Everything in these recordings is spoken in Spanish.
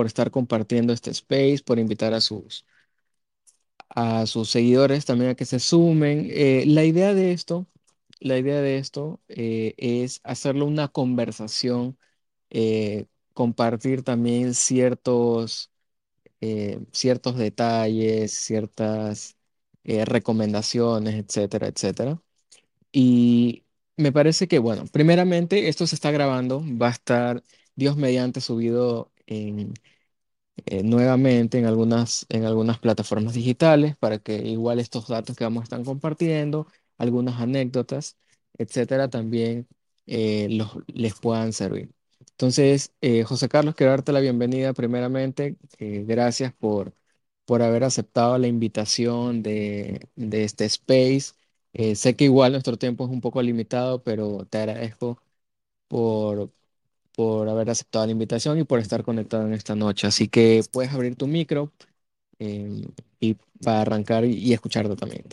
por estar compartiendo este space, por invitar a sus, a sus seguidores también a que se sumen. Eh, la idea de esto, la idea de esto eh, es hacerlo una conversación, eh, compartir también ciertos, eh, ciertos detalles, ciertas eh, recomendaciones, etcétera, etcétera. Y me parece que, bueno, primeramente esto se está grabando, va a estar Dios mediante subido eh, nuevamente en algunas, en algunas plataformas digitales para que igual estos datos que vamos a estar compartiendo, algunas anécdotas, etcétera, también eh, los, les puedan servir. Entonces, eh, José Carlos, quiero darte la bienvenida primeramente. Gracias por, por haber aceptado la invitación de, de este space. Sé que igual nuestro tiempo es un poco limitado, pero te agradezco por, por haber aceptado la invitación y por estar conectado en esta noche. Así que puedes abrir tu micro eh, y para arrancar y, y escucharte también.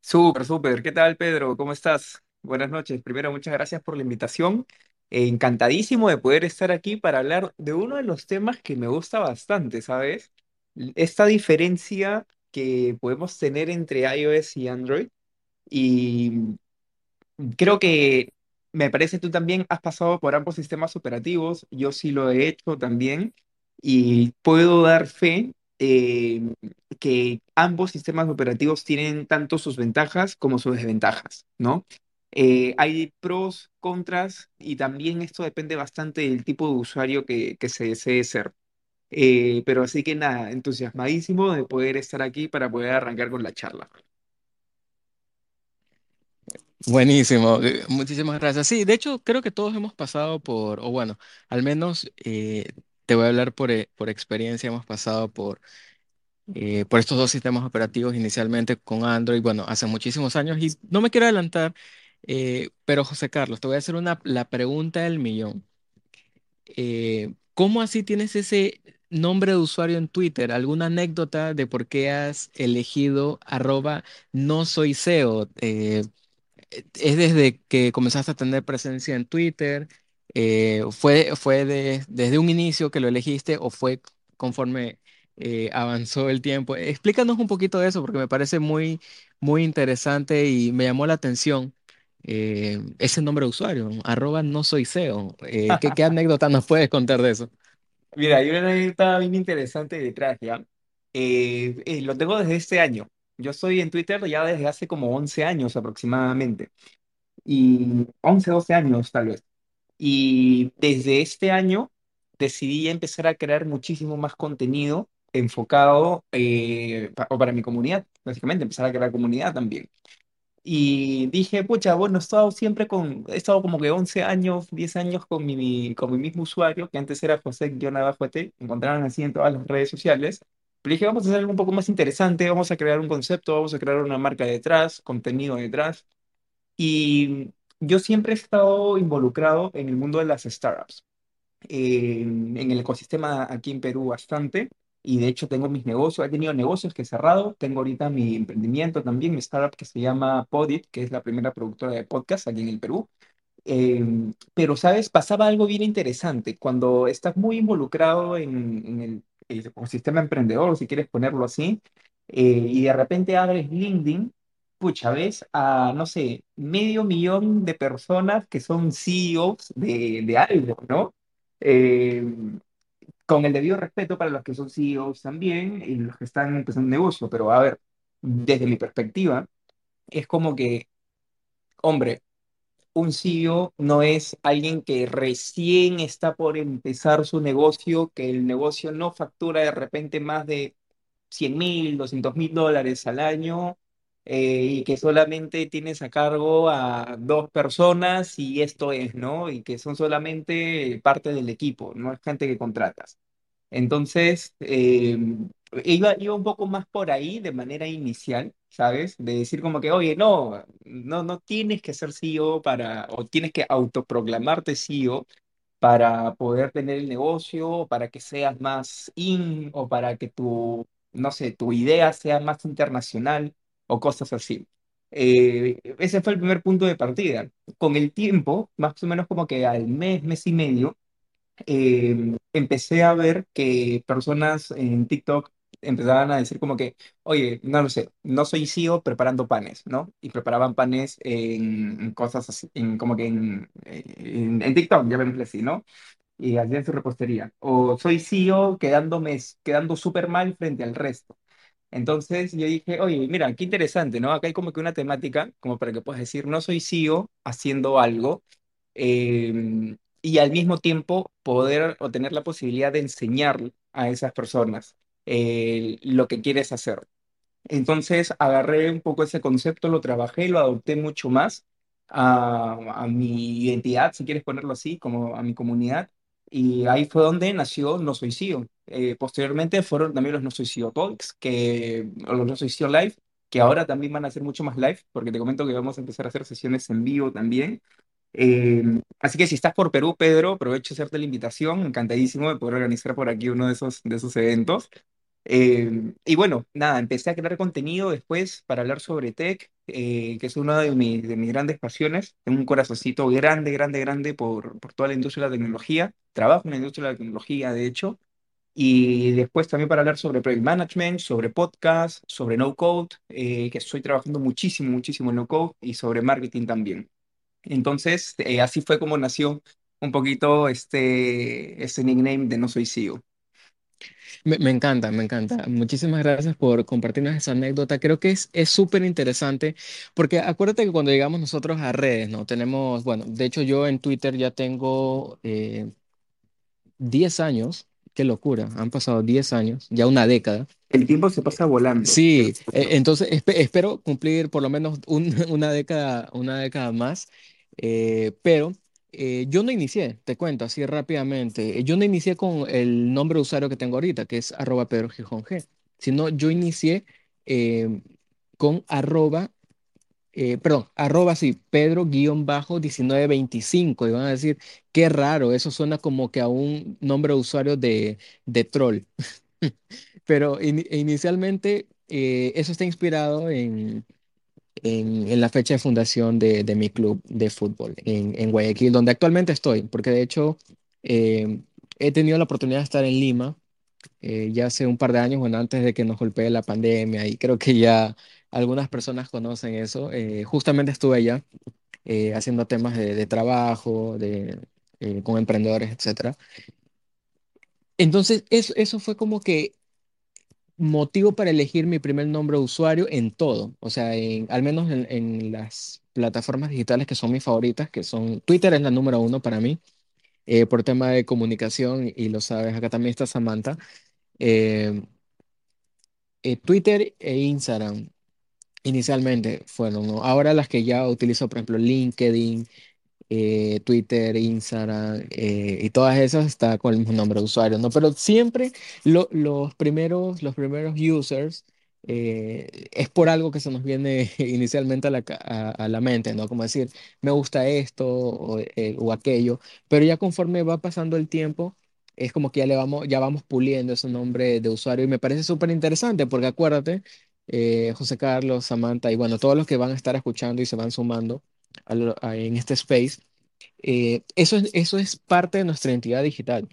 Súper, súper. ¿Qué tal, Pedro? ¿Cómo estás? Buenas noches. Primero, muchas gracias por la invitación. Eh, encantadísimo de poder estar aquí para hablar de uno de los temas que me gusta bastante, ¿sabes? Esta diferencia que podemos tener entre iOS y Android. Y Creo que me parece tú también has pasado por ambos sistemas operativos, yo sí lo he hecho también y puedo dar fe eh, que ambos sistemas operativos tienen tanto sus ventajas como sus desventajas, ¿no? Eh, hay pros, contras y también esto depende bastante del tipo de usuario que, que se desee ser. Eh, pero así que nada, entusiasmadísimo de poder estar aquí para poder arrancar con la charla. Buenísimo, eh, muchísimas gracias. Sí, de hecho creo que todos hemos pasado por, o bueno, al menos eh, te voy a hablar por, eh, por experiencia, hemos pasado por, eh, por estos dos sistemas operativos inicialmente con Android, bueno, hace muchísimos años y no me quiero adelantar, pero José Carlos, te voy a hacer una, la pregunta del millón. ¿cómo así tienes ese nombre de usuario en Twitter? ¿Alguna anécdota de por qué has elegido arroba no soy SEO? ¿Es desde que comenzaste a tener presencia en Twitter? Eh, ¿fue, fue de- desde un inicio que lo elegiste o fue conforme eh, avanzó el tiempo? Explícanos un poquito de eso porque me parece muy, muy interesante y me llamó la atención eh, ese nombre de usuario, arroba no soy SEO. Eh, ¿qué, qué anécdota nos puedes contar de eso? Mira, hay una anécdota bien interesante detrás, ¿ya? Eh, eh, lo tengo desde este año. Yo estoy en Twitter ya desde hace como 11 años aproximadamente. Y 11 12 años tal vez. Y desde este año decidí empezar a crear muchísimo más contenido enfocado eh, pa- o para mi comunidad, básicamente, empezar a crear comunidad también. Y dije, pucha, bueno, he estado siempre con, he estado como que 11 años, 10 años con mi, con mi mismo usuario, que antes era José-T, encontraron así en todas las redes sociales. Pero dije, vamos a hacer algo un poco más interesante, vamos a crear un concepto, vamos a crear una marca detrás, contenido detrás. Y yo siempre he estado involucrado en el mundo de las startups en el ecosistema aquí en Perú bastante. Y de hecho tengo mis negocios, he tenido negocios que he cerrado. Tengo ahorita mi emprendimiento también, mi startup que se llama Podit, que es la primera productora de podcast aquí en el Perú. Eh, pero, ¿sabes? Pasaba algo bien interesante. Cuando estás muy involucrado en, en el, el ecosistema emprendedor, si quieres ponerlo así, eh, y de repente abres LinkedIn, pucha, ves a, no sé, medio millón de personas que son CEOs de, de algo, ¿no? Eh, con el debido respeto para los que son CEOs también y los que están empezando un negocio, pero a ver, desde mi perspectiva, es como que, hombre, un CEO no es alguien que recién está por empezar su negocio, que el negocio no factura de repente más de cien mil, doscientos mil dólares al año eh, y que solamente tienes a cargo a dos personas y esto es, ¿no? Y que son solamente parte del equipo, no es gente que contratas. Entonces, eh, iba, iba un poco más por ahí de manera inicial, ¿sabes? De decir como que, oye, no, no, no tienes que ser CEO para, o tienes que autoproclamarte CEO para poder tener el negocio, para que seas más in, o para que tu, no sé, tu idea sea más internacional, o cosas así. Eh, ese fue el primer punto de partida. Con el tiempo, más o menos como que al mes, mes y medio, empecé a ver que personas en TikTok empezaban a decir como que, oye, no lo sé, no soy CEO preparando panes, ¿no? Y preparaban panes en, cosas así, en, como que en, en, en TikTok, ya llamémosle así, ¿no? Y hacían su repostería. O soy CEO quedándome, quedando súper mal frente al resto. Entonces yo dije, oye, mira, qué interesante, ¿no? Acá hay como que una temática, como para que puedas decir, no soy CEO haciendo algo, eh, y al mismo tiempo poder o tener la posibilidad de enseñar a esas personas eh, lo que quieres hacer. Entonces agarré un poco ese concepto, lo trabajé, lo adopté mucho más a, a mi identidad, si quieres ponerlo así, como a mi comunidad. Y ahí fue donde nació No Soy CEO. Eh, posteriormente fueron también los No Soy CEO Talks, que, o los No Soy CEO Live, que ahora también van a ser mucho más live, porque te comento que vamos a empezar a hacer sesiones en vivo también. Eh, así que si estás por Perú, Pedro, aprovecho de hacerte la invitación, encantadísimo de poder organizar por aquí uno de esos, de esos eventos. Eh, y bueno, nada, empecé a crear contenido después para hablar sobre tech, eh, que es una de mis, de mis grandes pasiones. Tengo un corazoncito grande, grande, grande por, por toda la industria de la tecnología. Trabajo en la industria de la tecnología, de hecho. Y después también para hablar sobre project management, sobre podcast, sobre no code, eh, que estoy trabajando muchísimo, muchísimo en no code y sobre marketing también. Entonces, eh, así fue como nació un poquito este, este nickname de No Soy CEO. Me, me encanta, me encanta. Muchísimas gracias por compartirnos esa anécdota. Creo que es es súper interesante porque acuérdate que cuando llegamos nosotros a redes, ¿no? Tenemos, bueno, de hecho yo en Twitter ya tengo eh, 10 años. Qué locura, han pasado 10 años, ya una década. El tiempo se pasa volando. Sí, eh, entonces espe- espero cumplir por lo menos un- una década, una década más, eh, pero eh, yo no inicié, te cuento así rápidamente, eh, yo no inicié con el nombre de usuario que tengo ahorita, que es arroba Pedro Gijón G, sino yo inicié eh, con arroba, eh, perdón, arroba sí, Pedro guion bajo 1925, y van a decir, qué raro, eso suena como que a un nombre de usuario de, de troll. Pero ini- inicialmente eso está inspirado en, en, en la fecha de fundación de, de mi club de fútbol en, en Guayaquil, donde actualmente estoy, porque de hecho eh, he tenido la oportunidad de estar en Lima eh, ya hace un par de años, bueno, antes de que nos golpee la pandemia, y creo que ya algunas personas conocen eso. eh, justamente estuve allá eh, haciendo temas de, de trabajo, de, eh, con emprendedores, etcétera. Entonces, eso, eso fue como que motivo para elegir mi primer nombre de usuario en todo, o sea, en, al menos en, las plataformas digitales que son mis favoritas, que son Twitter es la número uno para mí, eh, por tema de comunicación, y lo sabes, acá también está Samantha, eh, eh, Twitter e Instagram inicialmente fueron, ¿no? Ahora las que ya utilizo, por ejemplo, LinkedIn, eh, Twitter, Instagram eh, y todas esas está con el mismo nombre de usuario, ¿no? Pero siempre lo- los primeros, los primeros users eh, es por algo que se nos viene inicialmente a la, a la mente, ¿no? Como decir, me gusta esto o, eh, o aquello, pero ya conforme va pasando el tiempo, es como que ya le vamos, ya vamos puliendo ese nombre de usuario y me parece súper interesante porque acuérdate, eh, José Carlos, Samantha y bueno, todos los que van a estar escuchando y se van sumando a lo- a- en este space eh, eso es, eso es parte de nuestra identidad digital.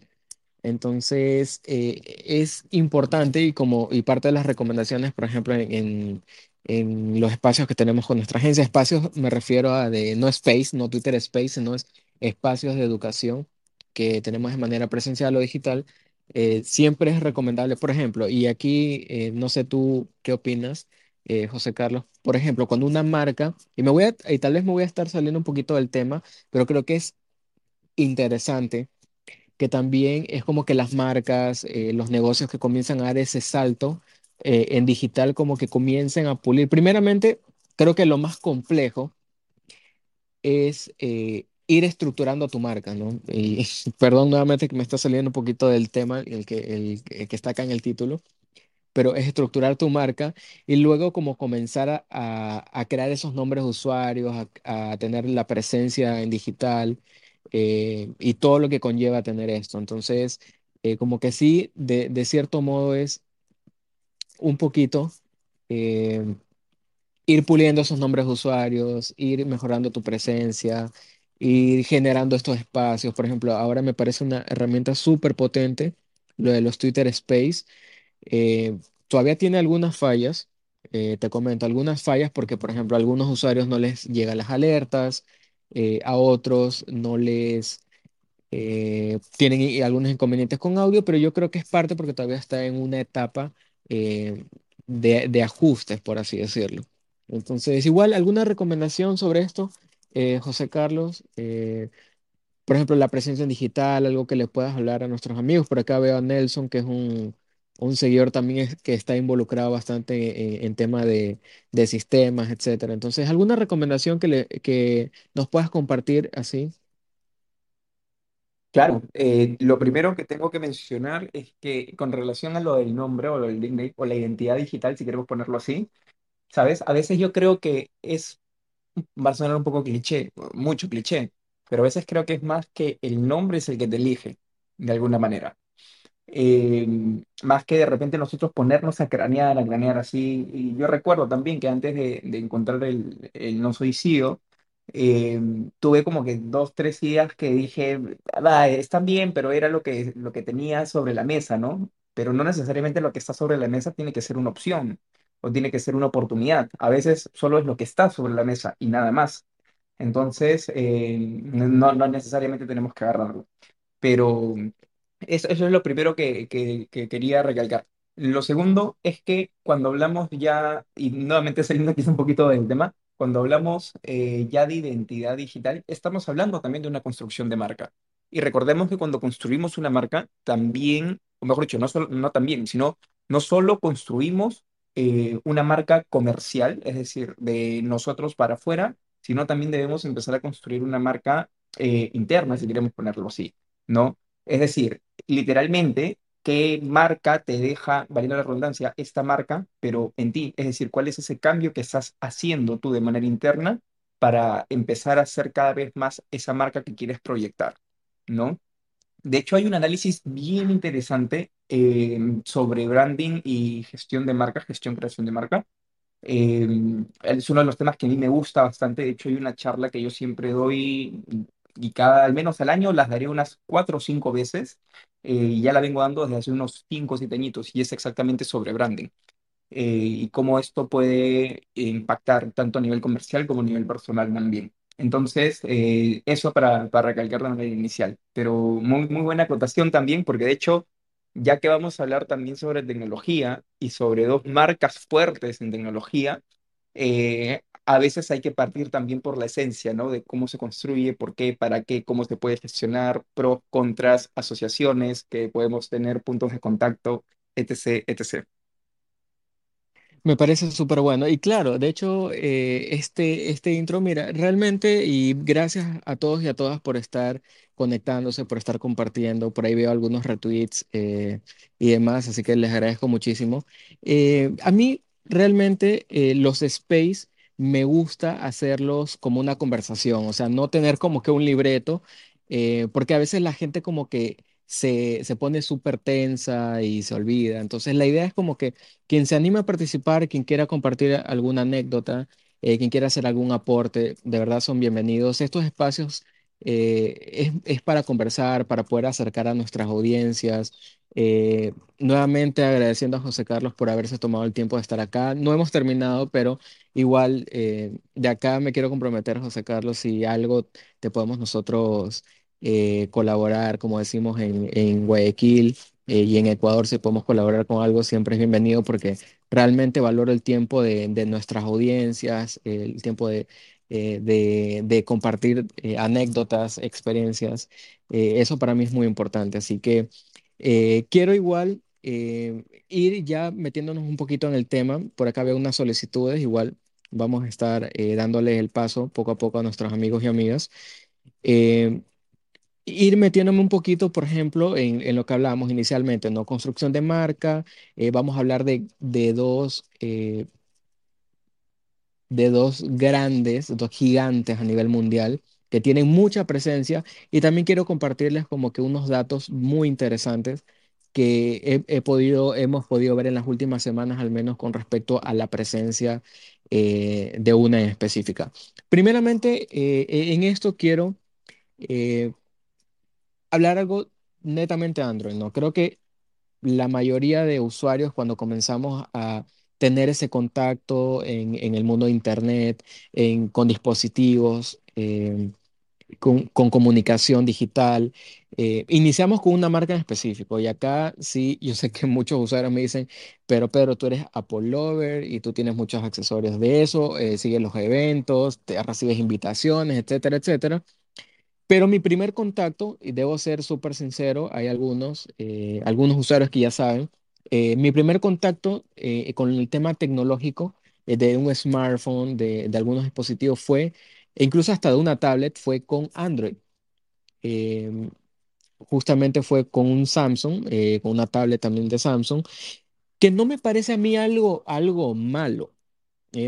Entonces, eh, es importante y como y parte de las recomendaciones, por ejemplo, en, en- en los espacios que tenemos con nuestra agencia, espacios me refiero a de no space, no Twitter Space, sino es espacios de educación que tenemos de manera presencial o digital, eh, siempre es recomendable, por ejemplo, y aquí eh, no sé tú qué opinas, eh, José Carlos, por ejemplo, cuando una marca, y tal vez me voy a estar saliendo un poquito del tema, pero creo que es interesante que también es como que las marcas, eh, los negocios que comienzan a dar ese salto eh, en digital, como que comiencen a pulir. Primeramente, creo que lo más complejo es ir estructurando tu marca, ¿no? Y perdón nuevamente que me está saliendo un poquito del tema, el que está acá en el título pero es estructurar tu marca y luego como comenzar a, a- crear esos nombres de usuarios, a, a tener la presencia en digital eh, y todo lo que conlleva tener esto. Entonces, eh, como que sí, de, de cierto modo es un poquito eh, ir puliendo esos nombres de usuarios, ir mejorando tu presencia. ir generando estos espacios. Por ejemplo, ahora me parece una herramienta súper potente lo de los Twitter Space. Eh, todavía tiene algunas fallas, eh, te comento, algunas fallas porque, por ejemplo, a algunos usuarios no les llegan las alertas, eh, a otros no les tienen algunos inconvenientes con audio, pero yo creo que es parte porque todavía está en una etapa de, de ajustes, por así decirlo. Entonces, igual, ¿alguna recomendación sobre esto, José Carlos? Por ejemplo, la presencia en digital, algo que le puedas hablar a nuestros amigos. Por acá veo a Nelson, que es un, un seguidor también que está involucrado bastante en, en tema de, sistemas, etcétera. Entonces, ¿alguna recomendación que, que nos puedas compartir así? Claro, eh, lo primero que tengo que mencionar es que con relación a lo del nombre o lo del o la identidad digital, si queremos ponerlo así, ¿sabes? A veces yo creo que es, va a sonar un poco cliché, mucho cliché, pero a veces creo que es más que el nombre es el que te elige, de alguna manera. Eh, más que de repente nosotros ponernos a cranear, a cranear así. Y yo recuerdo también que antes de, encontrar el, el no suicidio, eh, tuve como que dos, tres ideas que dije, va, están bien, pero era lo que, lo que tenía sobre la mesa, ¿no? Pero no necesariamente lo que está sobre la mesa tiene que ser una opción o tiene que ser una oportunidad. A veces solo es lo que está sobre la mesa y nada más. Entonces, eh, no, no necesariamente tenemos que agarrarlo. Pero eso, eso es lo primero que, que- que quería recalcar. Lo segundo es que cuando hablamos ya, y nuevamente saliendo quizá un poquito del tema, cuando hablamos eh, ya de identidad digital, estamos hablando también de una construcción de marca. Y recordemos que cuando construimos una marca, también, o mejor dicho, no, solo, no también, sino no solo construimos eh, una marca comercial, es decir, de nosotros para afuera, sino también debemos empezar a construir una marca eh, interna, si queremos ponerlo así. ¿no? Es decir, literalmente, ¿qué marca te deja, valiendo la redundancia, esta marca, pero en ti? Es decir, ¿cuál es ese cambio que estás haciendo tú de manera interna para empezar a ser cada vez más esa marca que quieres proyectar, ¿no? De hecho, hay un análisis bien interesante eh, sobre branding y gestión de marca, gestión, creación de marca, eh, es uno de los temas que a mí me gusta bastante. De hecho, hay una charla que yo siempre doy y cada, al menos al año, las daré unas cuatro o cinco veces. eh, y ya la vengo dando desde hace unos cinco o siete añitos y es exactamente sobre branding eh, y cómo esto puede impactar tanto a nivel comercial como a nivel personal también. Entonces, eh, eso para, para recalcar de manera inicial, pero muy, muy buena acotación también, porque de hecho, ya que vamos a hablar también sobre tecnología y sobre dos marcas fuertes en tecnología, eh, a veces hay que partir también por la esencia, ¿no? De cómo se construye, por qué, para qué, cómo se puede gestionar, pros, contras, asociaciones que podemos tener, puntos de contacto, etc., etc. Me parece súper bueno. Y claro, de hecho, eh, este, este intro, mira, realmente, y gracias a todos y a todas por estar conectándose, por estar compartiendo. Por ahí veo algunos retweets eh, y demás, así que les agradezco muchísimo. Eh, a mí, realmente, los space me gusta hacerlos como una conversación, o sea, no tener como que un libreto, eh, porque a veces la gente como que se, se pone súper tensa y se olvida. Entonces, la idea es como que quien se anime a participar, quien quiera compartir alguna anécdota, eh, quien quiera hacer algún aporte, de verdad son bienvenidos. Estos espacios eh, es, es para conversar, para poder acercar a nuestras audiencias. Eh, nuevamente agradeciendo a José Carlos por haberse tomado el tiempo de estar acá. No hemos terminado, pero igual eh, de acá me quiero comprometer, José Carlos, si algo te podemos nosotros colaborar, como decimos en, en Guayaquil y en Ecuador si podemos colaborar con algo, siempre es bienvenido porque realmente valoro el tiempo de, de nuestras audiencias, el tiempo de, eh, de, compartir eh, anécdotas, experiencias. Eh, eso para mí es muy importante. Así que quiero igual ir ya metiéndonos un poquito en el tema. Por acá veo unas solicitudes, igual vamos a estar dándoles el paso poco a poco a nuestros amigos y amigas. Ir metiéndome un poquito, por ejemplo, en, en lo que hablábamos inicialmente, ¿no? Construcción de marca, vamos a hablar de, de dos, de dos grandes, dos gigantes a nivel mundial que tienen mucha presencia y también quiero compartirles como que unos datos muy interesantes que he, podido, hemos podido ver en las últimas semanas, al menos con respecto a la presencia eh, de una en específica. Primeramente, eh, en esto quiero Eh, hablar algo netamente Android, ¿no? Creo que la mayoría de usuarios cuando comenzamos a tener ese contacto en, en el mundo de Internet, en, con dispositivos, em, con, con comunicación digital, eh, iniciamos con una marca en específico. Y acá sí, yo sé que muchos usuarios me dicen, pero Pedro, tú eres Apple Lover y tú tienes muchos accesorios de eso, eh, sigues los eventos, te recibes invitaciones, etcétera, etcétera. Pero mi primer contacto, y debo ser súper sincero, hay algunos, eh, algunos usuarios que ya saben, eh, mi primer contacto eh, con el tema tecnológico eh, de un smartphone, de, algunos dispositivos fue, e incluso hasta de una tablet, fue con Android. Em, justamente fue con un Samsung, con una tablet también de Samsung, que no me parece a mí algo, algo malo.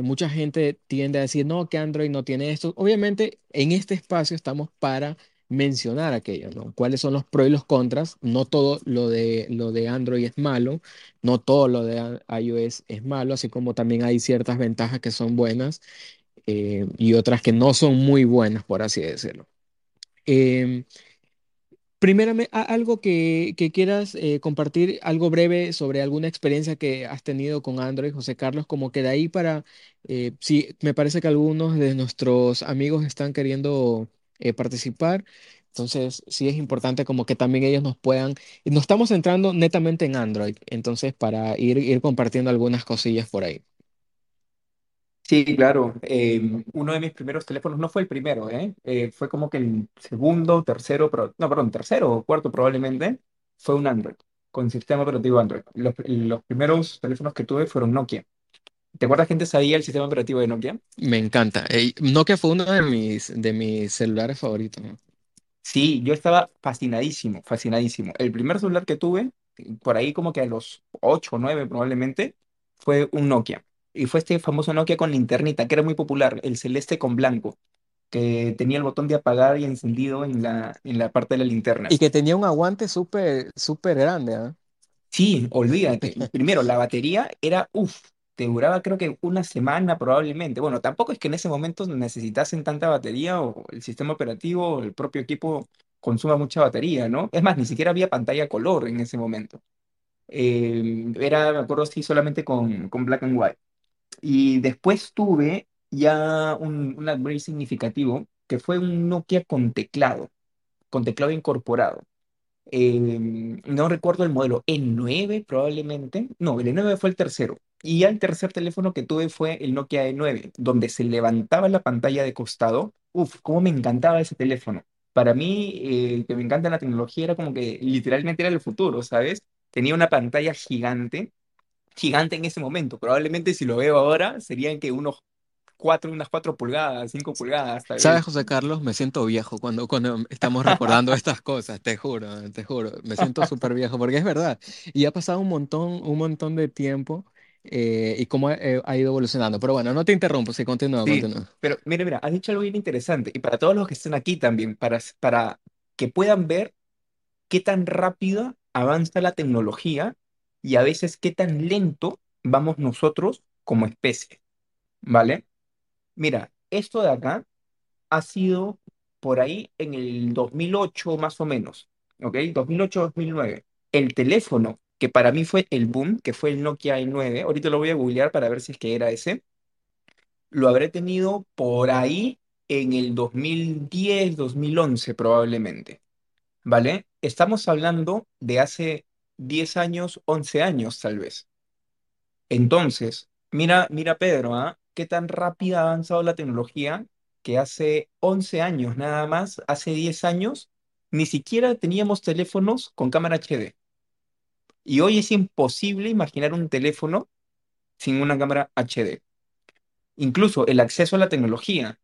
Mucha gente tiende a decir, no, que Android no tiene esto. Obviamente, en este espacio estamos para mencionar aquello, ¿no? ¿Cuáles son los pros y los contras? No todo lo de, lo de Android es malo, no todo lo de iOS es malo, así como también hay ciertas ventajas que son buenas eh, y otras que no son muy buenas, por así decirlo. Em, Primérame, a- algo que, que quieras eh, compartir, algo breve sobre alguna experiencia que has tenido con Android, José Carlos, como que de ahí para, eh, sí, me parece que algunos de nuestros amigos están queriendo eh, participar, entonces sí es importante como que también ellos nos puedan, nos estamos centrando netamente en Android, entonces para ir, ir compartiendo algunas cosillas por ahí. Sí, claro. eh, uno de mis primeros teléfonos no fue el primero, ¿eh? Eh, fue como que el segundo, tercero, pero, no, perdón, tercero o cuarto probablemente, fue un Android, con sistema operativo Android. Los primeros teléfonos que tuve fueron Nokia. ¿Te acuerdas que antes sabía el sistema operativo de Nokia? Me encanta. Ey, Nokia fue uno de mis, de mis celulares favoritos, ¿no? Sí, yo estaba fascinadísimo, fascinadísimo. El primer celular que tuve, por ahí como que a los 8 o 9 probablemente, fue un Nokia. Y fue este famoso Nokia con linternita, que era muy popular, el celeste con blanco, que tenía el botón de apagar y encendido en la, en la parte de la linterna. Y que tenía un aguante súper, súper grande, ¿ah? Sí, olvídate. Primero, la batería era, uff, te duraba creo que una semana probablemente. Bueno, tampoco es que en ese momento necesitasen tanta batería o el sistema operativo o el propio equipo consuma mucha batería, ¿no? Es más, ni siquiera había pantalla color en ese momento. Eh, era, me acuerdo, sí, solamente con, con black and white. Y después tuve ya un, un upgrade significativo que fue un Nokia con teclado, con teclado incorporado. Eh, no recuerdo el modelo, el 9 probablemente. No, el E9 fue el tercero. Y ya el tercer teléfono que tuve fue el Nokia E9, donde se levantaba la pantalla de costado. Uf, cómo me encantaba ese teléfono. Para mí, eh, que me encanta la tecnología, era como que literalmente era el futuro, ¿sabes? Tenía una pantalla gigante, gigante en ese momento. Probablemente si lo veo ahora, serían que unos cuatro, unas cuatro pulgadas, cinco pulgadas, tal ¿Sabes, vez. José Carlos? Me siento viejo cuando, cuando estamos recordando estas cosas, te juro, te juro. Me siento súper viejo porque es verdad. Y ha pasado un montón, un montón de tiempo eh, y cómo eh, ha ido evolucionando. Pero bueno, no te interrumpo, sí, continúa, Sí, continúa. pero mira, mira, has dicho algo bien interesante y para todos los que estén aquí también, para, para que puedan ver qué tan rápida avanza la tecnología y a veces qué tan lento vamos nosotros como especie, ¿vale? Mira, esto de acá ha sido por ahí en el 2008 más o menos, ¿ok? 2008-2009. El teléfono que para mí fue el boom, que fue el Nokia i9, ahorita lo voy a googlear para ver si es que era ese lo habré tenido por ahí en el 2010, 2011 probablemente, ¿vale? Estamos hablando de hace 10 años, 11 años tal vez. Entonces, mira, mira Pedro, ¿ah? ¿Qué tan rápida ha avanzado la tecnología que hace 11 años nada más, hace 10 años, ni siquiera teníamos teléfonos con cámara HD. Y hoy es imposible imaginar un teléfono sin una cámara HD. Incluso el acceso a la tecnología.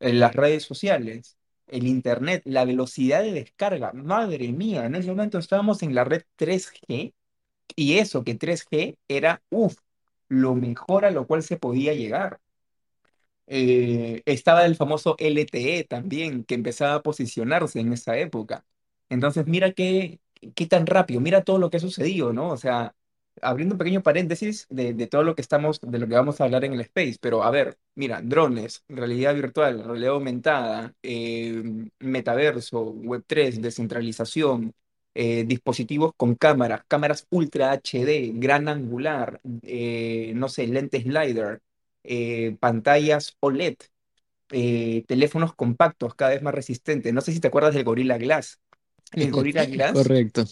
las redes sociales, el internet, la velocidad de descarga. Madre mía, en ese momento estábamos en la red 3G y eso que 3G era, uff, lo mejor a lo cual se podía llegar. Eh, estaba el famoso LTE también, que empezaba a posicionarse en esa época. Entonces, mira qué, qué tan rápido, mira todo lo que ha sucedido, ¿no? O sea, abriendo un pequeño paréntesis de, de todo lo que estamos, de lo que vamos a hablar en el Space, pero a ver, mira, drones, realidad virtual, realidad aumentada, eh, metaverso, web tres descentralización, eh, dispositivos con cámaras, cámaras Ultra HD, gran angular, eh, no sé, lentes slider, pantallas OLED, teléfonos compactos cada vez más resistentes. No sé si te acuerdas del Gorilla Glass. El Gorilla Glass Correcto.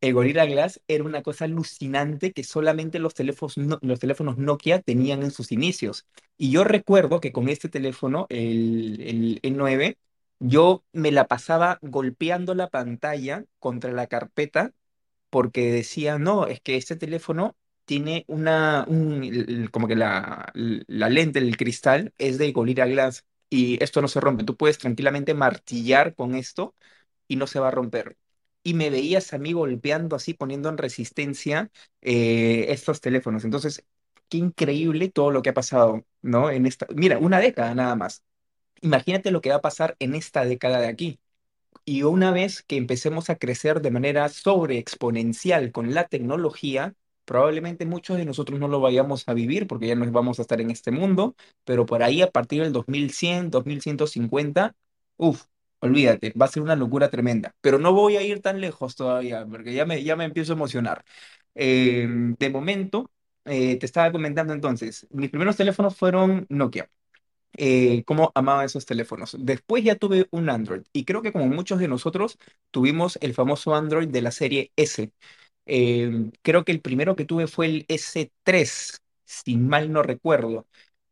el Gorilla Glass era una cosa alucinante que solamente los teléfonos, no- los teléfonos Nokia tenían en sus inicios. Y yo recuerdo que con este teléfono, el, el E9, yo me la pasaba golpeando la pantalla contra la carpeta porque decía, no, es que este teléfono tiene una, un- como que la, la lente, el cristal es de Gorilla Glass y esto no se rompe. Tú puedes tranquilamente martillar con esto y no se va a romper. Y me veías a mí golpeando así, poniendo en resistencia eh, estos teléfonos. Entonces, qué increíble todo lo que ha pasado, ¿no? En esta, mira, una década nada más. Imagínate lo que va a pasar en esta década de aquí. Y una vez que empecemos a crecer de manera sobreexponencial con la tecnología, probablemente muchos de nosotros no lo vayamos a vivir porque ya no vamos a estar en este mundo, pero por ahí a partir del 2100, 2150, uff, olvídate, va a ser una locura tremenda. Pero no voy a ir tan lejos todavía porque ya me, ya me empiezo a emocionar. Eh, de momento, eh, te estaba comentando entonces, mis primeros teléfonos fueron Nokia eh, cómo amaba esos teléfonos. Después ya tuve un Android y creo que como muchos de nosotros tuvimos el famoso Android de la serie S. Eh, creo que el primero que tuve fue el S3, si mal no recuerdo,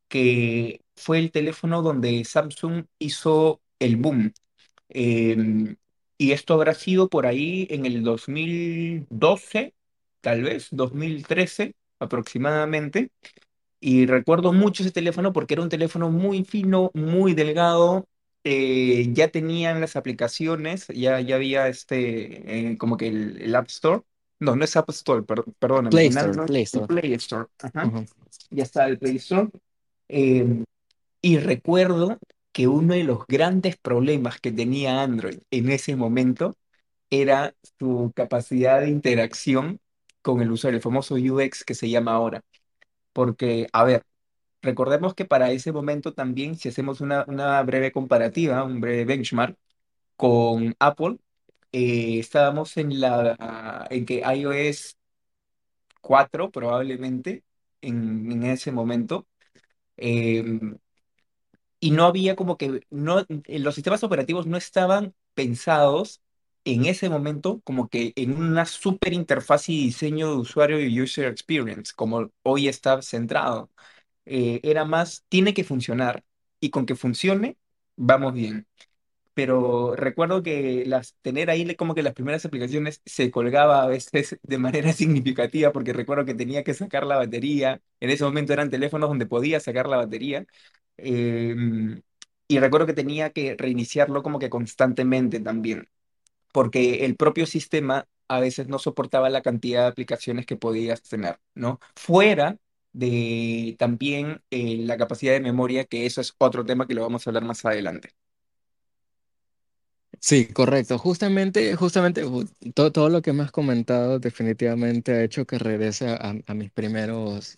que fue el teléfono donde Samsung hizo el boom. Eh, y esto habrá sido por ahí en el 2012, tal vez, 2013 aproximadamente. Y recuerdo mucho ese teléfono porque era un teléfono muy fino, muy delgado. eh, ya tenían las aplicaciones, ya, ya había este, eh, como que el, el App Store. No, no es App Store, per- perdóname. Play Store, Play Store. Play Store. Ajá, ya está el Play Store. Eh, y recuerdo que uno de los grandes problemas que tenía Android en ese momento era su capacidad de interacción con el usuario, el famoso UX que se llama ahora. Porque, a ver, Recordemos que para ese momento también, si hacemos una, breve comparativa, un breve benchmark con Apple, eh, estábamos en la en que iOS 4 probablemente en, en ese momento eh, y no había como que no eh, los sistemas operativos no estaban pensados en ese momento como que en una super interfaz y diseño de usuario y user experience como hoy está centrado eh, era más, tiene que funcionar y con que funcione, vamos bien. Pero recuerdo que las, tener ahí como que las primeras aplicaciones se colgaba a veces de manera significativa porque recuerdo que tenía que sacar la batería. En ese momento eran teléfonos donde podía sacar la batería. Eh, y recuerdo que tenía que reiniciarlo como que constantemente también porque el propio sistema a veces no soportaba la cantidad de aplicaciones que podías tener, ¿no? Fuera de también eh, la capacidad de memoria, que eso es otro tema que lo vamos a hablar más adelante. Sí, correcto. Justamente, justamente ju- todo, todo lo que me has comentado definitivamente ha hecho que regrese a mis primeros,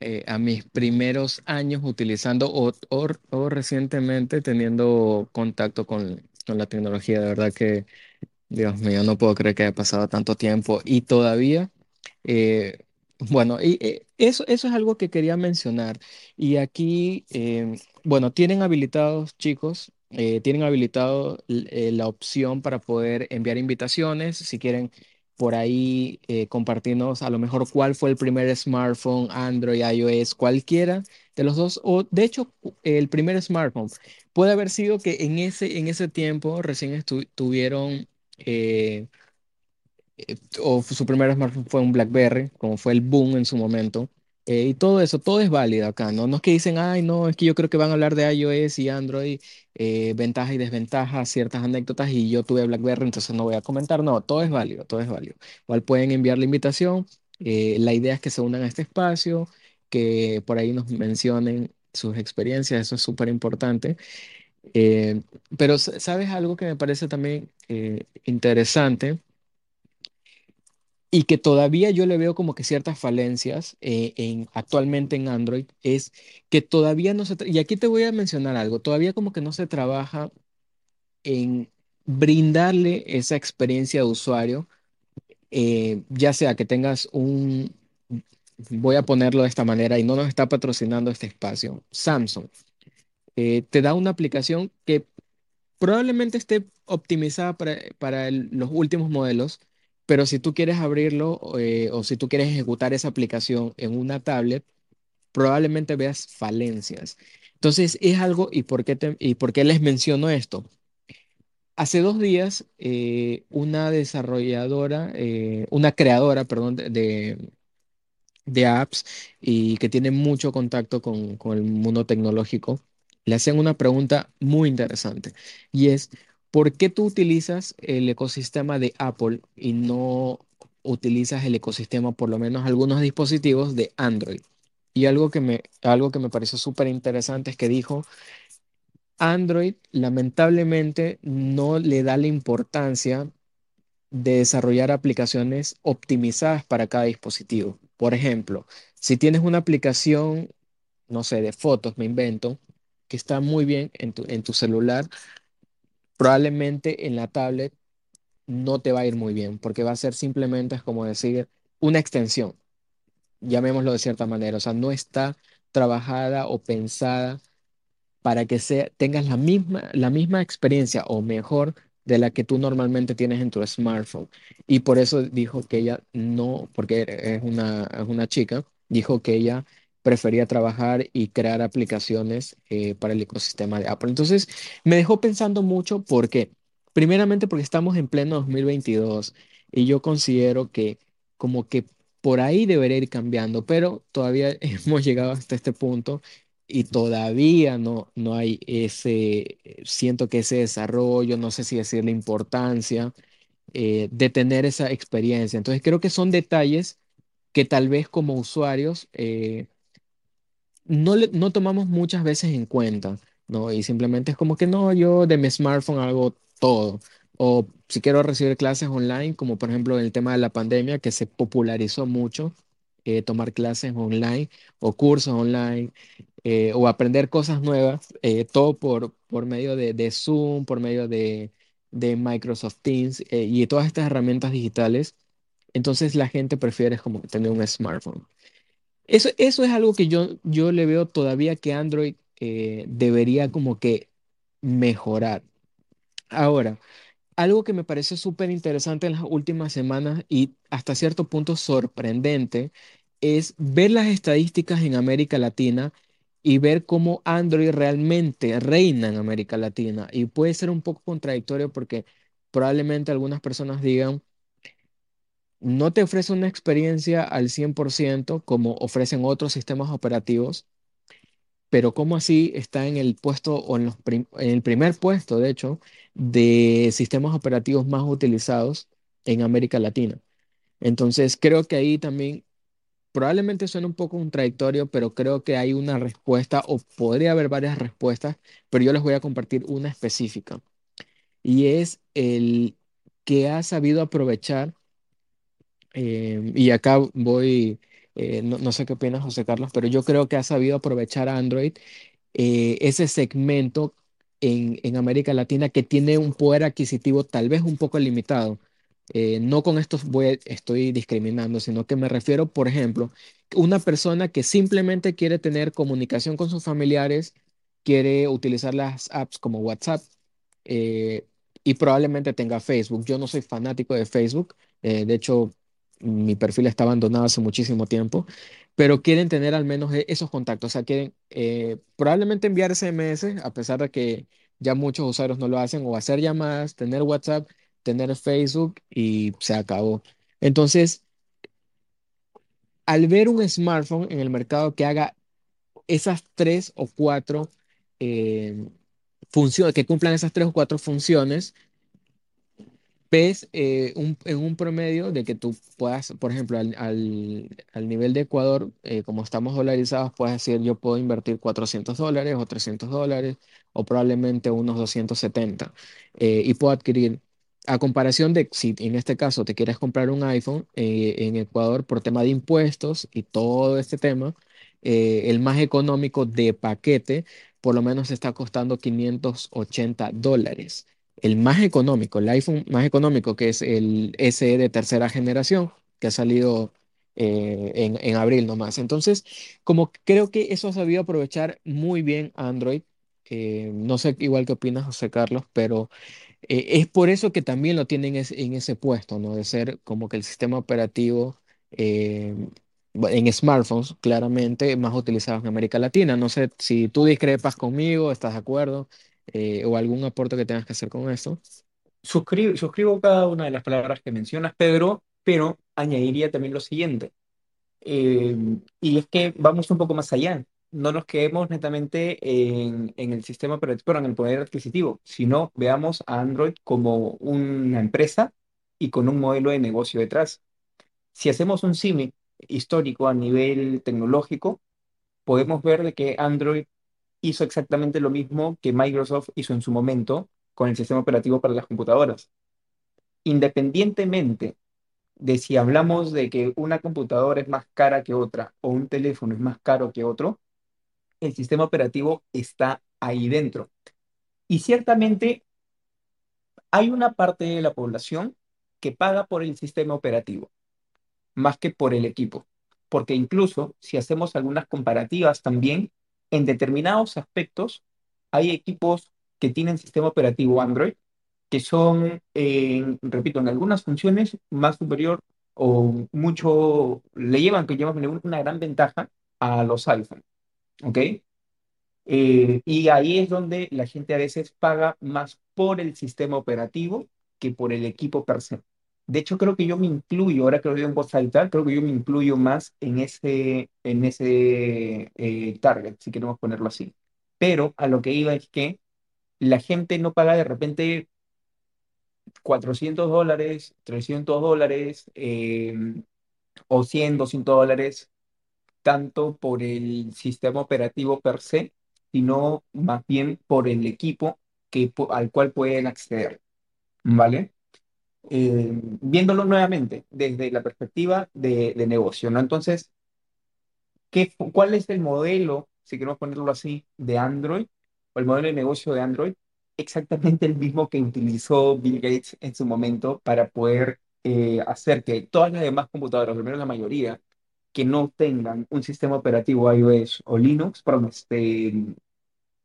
eh, a mis primeros años utilizando o, recientemente teniendo contacto con, con la tecnología. De verdad que Dios mío, no puedo creer que haya pasado tanto tiempo y todavía, eh, bueno, y, eh, eso, eso es algo que quería mencionar. Y aquí, eh, bueno, tienen habilitados, chicos, eh, tienen habilitado la opción para poder enviar invitaciones. Si quieren por ahí eh, compartirnos a lo mejor cuál fue el primer smartphone, Android, iOS, cualquiera de los dos, o de hecho, el primer smartphone. Puede haber sido que en ese, en ese tiempo recién tuvieron eh, eh, o su primer smartphone fue un BlackBerry, como fue el boom en su momento. Eh, y todo eso, todo es válido acá, ¿no? No es que dicen, ay, no, es que yo creo que van a hablar de iOS y Android, eh, ventajas y desventajas, ciertas anécdotas, y yo tuve BlackBerry, entonces no voy a comentar. No, todo es válido, todo es válido. Igual pueden enviar la invitación. eh, la idea es que se unan a este espacio, que por ahí nos mencionen sus experiencias, eso es súper importante. Eh, pero, ¿sabes algo que me parece también eh, interesante? Y que todavía yo le veo como que ciertas falencias eh, en, actualmente en Android es que todavía no se, y aquí te voy a mencionar algo, todavía como que no se trabaja en brindarle esa experiencia de usuario, eh, ya sea que tengas un, voy a ponerlo de esta manera y no nos está patrocinando este espacio, Samsung, eh, te da una aplicación que Probablemente esté optimizada para, para los últimos modelos, pero si tú quieres abrirlo eh, o si tú quieres ejecutar esa aplicación en una tablet, probablemente veas falencias. Entonces, es algo, ¿y por qué, y por qué les menciono esto? Hace dos días, eh, una desarrolladora, eh, una creadora, perdón, de, de- de apps y que tiene mucho contacto con, con el mundo tecnológico, le hacían una pregunta muy interesante y es, ¿por qué tú utilizas el ecosistema de Apple y no utilizas el ecosistema, por lo menos algunos dispositivos de Android? Y algo que me, algo que me pareció súper interesante es que dijo, Android lamentablemente no le da la importancia de desarrollar aplicaciones optimizadas para cada dispositivo. Por ejemplo, si tienes una aplicación, no sé, de fotos, me invento, que está muy bien en tu, en tu celular, probablemente en la tablet no te va a ir muy bien, porque va a ser simplemente, es como decir, una extensión, llamémoslo de cierta manera, o sea, no está trabajada o pensada para que sea, tengas la misma, la misma experiencia o mejor de la que tú normalmente tienes en tu smartphone. Y por eso dijo que ella no, porque es una, es una chica, dijo que ella prefería trabajar y crear aplicaciones eh, para el ecosistema de Apple. Entonces, me dejó pensando mucho porque, primeramente porque estamos en pleno 2022 y yo considero que como que por ahí debería ir cambiando, pero todavía hemos llegado hasta este punto y todavía no, no hay ese, siento que ese desarrollo, no sé si decir la importancia eh, de tener esa experiencia. Entonces creo que son detalles que tal vez como usuarios eh, no, le- no tomamos muchas veces en cuenta, ¿no? Y simplemente es como que no, yo de mi smartphone hago todo. O si quiero recibir clases online, como por ejemplo el tema de la pandemia, que se popularizó mucho, eh, tomar clases online o cursos online eh, o aprender cosas nuevas, eh, todo por, por medio de, de Zoom, por medio de, de Microsoft Teams y todas estas herramientas digitales. Entonces la gente prefiere como tener un smartphone. Eso, eso es algo que yo, yo le veo todavía que Android eh, debería como que mejorar. Ahora, algo que me pareció súper interesante en las últimas semanas y hasta cierto punto sorprendente es ver las estadísticas en América Latina y ver cómo Android realmente reina en América Latina. Y puede ser un poco contradictorio porque probablemente algunas personas digan, no te ofrece una experiencia al 100% como ofrecen otros sistemas operativos pero ¿cómo así está en el puesto o en los en el primer puesto, de hecho, de sistemas operativos más utilizados en América Latina? Entonces, creo que ahí también probablemente suena un poco contradictorio, pero creo que hay una respuesta o podría haber varias respuestas, pero yo les voy a compartir una específica y es el que ha sabido aprovechar, eh, y acá voy, eh, no, no sé qué opinas, José Carlos, pero yo creo que ha sabido aprovechar a Android eh, ese segmento en, en América Latina que tiene un poder adquisitivo tal vez un poco limitado. Eh, no con esto voy estoy discriminando, sino que me refiero, por ejemplo, una persona que simplemente quiere tener comunicación con sus familiares, quiere utilizar las apps como WhatsApp eh, y probablemente tenga Facebook. Yo no soy fanático de Facebook, eh, de hecho, mi perfil está abandonado hace muchísimo tiempo pero quieren tener al menos e- esos contactos, o sea, quieren eh, probablemente enviar SMS, a pesar de que ya muchos usuarios no lo hacen, o hacer llamadas, tener WhatsApp, tener Facebook y se acabó. Entonces, al ver un smartphone en el mercado que haga esas tres o cuatro eh, funciones, que cumplan esas tres o cuatro funciones, ves eh, un- en un promedio de que tú puedas, por ejemplo, al, al- al nivel de Ecuador, eh, como estamos dolarizados, puedes decir, yo puedo invertir 400 dólares o 300 dólares o probablemente unos 270 eh, y puedo adquirir a comparación de si en este caso te quieres comprar un iPhone eh, en Ecuador por tema de impuestos y todo este tema, eh, el más económico de paquete por lo menos está costando 580 dólares. El más económico, el iPhone más económico, que es el SE de tercera generación, que ha salido eh, en, en abril nomás. Entonces, como creo que eso ha sabido aprovechar muy bien Android. no sé igual qué opinas, José Carlos, pero eh, es por eso que también lo tienen es- en ese puesto, ¿no? De ser como que el sistema operativo eh, en smartphones, claramente, más utilizado en América Latina. No sé si tú discrepas conmigo, estás de acuerdo, eh, o algún aporte que tengas que hacer con esto. Suscribo, suscribo cada una de las palabras que mencionas, Pedro, pero añadiría también lo siguiente. Eh, y es que vamos un poco más allá. No nos quedemos netamente en, en el sistema pero en el poder adquisitivo, sino veamos a Android como una empresa y con un modelo de negocio detrás. Si hacemos un símil histórico a nivel tecnológico, podemos ver de que Android hizo exactamente lo mismo que Microsoft hizo en su momento con el sistema operativo para las computadoras. Independientemente de si hablamos de que una computadora es más cara que otra o un teléfono es más caro que otro, el sistema operativo está ahí dentro. Y ciertamente hay una parte de la población que paga por el sistema operativo, más que por el equipo. Porque incluso si hacemos algunas comparativas también, en determinados aspectos hay equipos que tienen sistema operativo Android que son, eh, repito, en algunas funciones más superior o mucho, le llevan, que llevan una gran ventaja a los iPhone, ¿ok? Eh, y ahí es donde la gente a veces paga más por el sistema operativo que por el equipo per se. De hecho, creo que yo me incluyo, ahora que lo digo en voz alta, creo que yo me incluyo más en ese, en ese eh, target, si queremos ponerlo así. Pero a lo que iba es que la gente no paga de repente 400 dólares, 300 dólares eh, o 100, 200 dólares, tanto por el sistema operativo per se, sino más bien por el equipo que, al cual pueden acceder, ¿vale? Eh, viéndolo nuevamente desde la perspectiva de, negocio, ¿no? Entonces, ¿qué, cuál es el modelo, si queremos ponerlo así, de Android o el modelo de negocio de Android? Exactamente el mismo que utilizó Bill Gates en su momento para poder eh, hacer que todas las demás computadoras, al menos la mayoría, que no tengan un sistema operativo iOS o Linux, perdón, este,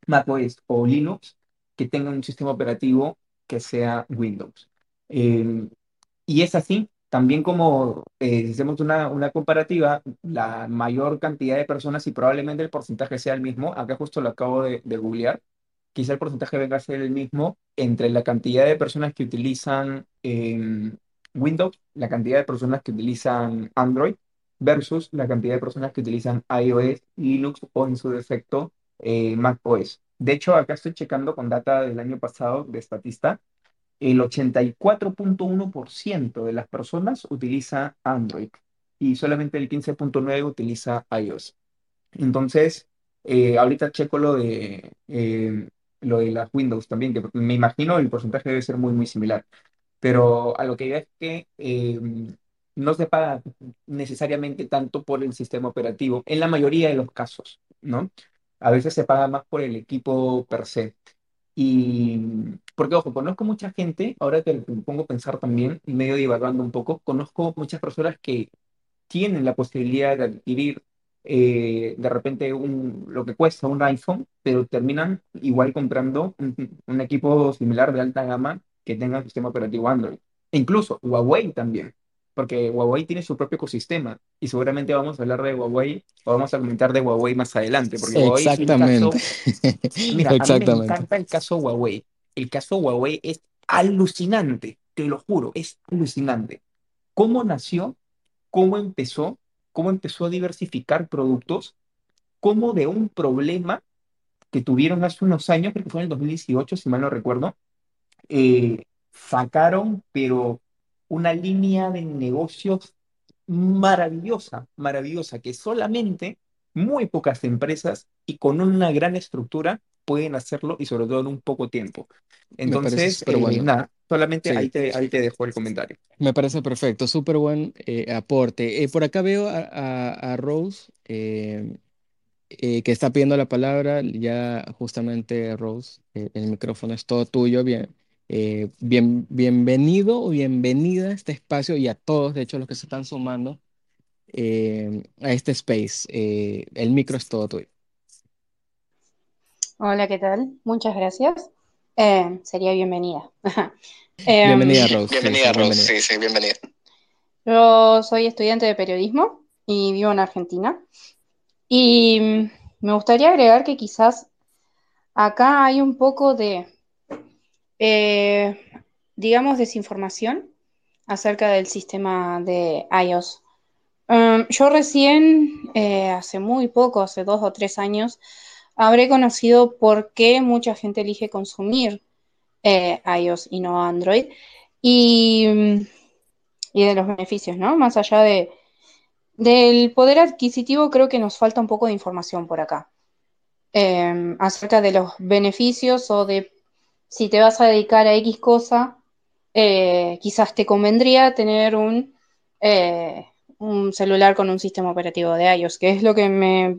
macOS o Linux, que tengan un sistema operativo que sea Windows. Eh, y es así, también como eh, hacemos una, una comparativa, la mayor cantidad de personas y probablemente el porcentaje sea el mismo, acá justo lo acabo de, de googlear, quizá el porcentaje venga a ser el mismo entre la cantidad de personas que utilizan eh, Windows, la cantidad de personas que utilizan Android versus la cantidad de personas que utilizan iOS, Linux o en su defecto eh, macOS. De hecho, acá estoy checando con data del año pasado de Statista el 84.1% de las personas utiliza Android y solamente el 15.9% utiliza iOS. Entonces, eh, ahorita checo lo de, eh, lo de las Windows también, que me imagino el porcentaje debe ser muy, muy similar. Pero a lo que iba es que eh, no se paga necesariamente tanto por el sistema operativo, en la mayoría de los casos, ¿no? A veces se paga más por el equipo per se. Y porque, ojo, conozco mucha gente, ahora que me pongo a pensar también, medio divagando un poco, conozco muchas personas que tienen la posibilidad de adquirir eh, de repente un, lo que cuesta un iPhone, pero terminan igual comprando un, un equipo similar de alta gama que tenga el sistema operativo Android. E incluso Huawei también, porque Huawei tiene su propio ecosistema y seguramente vamos a hablar de Huawei o vamos a comentar de Huawei más adelante, porque Huawei es un Exactamente. caso Mira, a mí me Exactamente. encanta el caso Huawei. El caso Huawei es alucinante, te lo juro, es alucinante. ¿Cómo nació? ¿Cómo empezó? ¿Cómo empezó a diversificar productos? ¿Cómo de un problema que tuvieron hace unos años, creo que fue en el 2018, si mal no recuerdo, eh, sacaron, pero una línea de negocios maravillosa, maravillosa, que solamente muy pocas empresas y con una gran estructura pueden hacerlo y sobre todo en un poco tiempo. Entonces, eh, bueno. nada, solamente ahí te, ahí te dejo el comentario. me parece perfecto. Súper buen eh, aporte. Eh, por acá veo a, a- a Rose que está pidiendo la palabra. Ya justamente, Rose, el micrófono es todo tuyo. Bien, eh, bien, bienvenido o bienvenida a este espacio y a todos, de hecho, los que se están sumando eh, a este space. Eh, el micro es todo tuyo. Hola, ¿qué tal? Muchas gracias. Eh, sería bienvenida. Em, Bienvenida, Rose. Sí, sí, Bienvenida, Rose. bienvenida. Sí, sí, bienvenida. yo soy estudiante de periodismo y vivo en Argentina. Y mm, me gustaría agregar que quizás acá hay un poco de, eh, digamos, desinformación acerca del sistema de iOS. Um, yo recién, eh, hace muy poco, hace dos o tres años, habré conocido por qué mucha gente elige consumir eh, iOS y no Android, y, y de los beneficios, ¿no? Más allá de, del poder adquisitivo, creo que nos falta un poco de información por acá, acerca de los beneficios o de si te vas a dedicar a X cosa, eh, quizás te convendría tener un, eh, un celular con un sistema operativo de iOS, que es lo que me,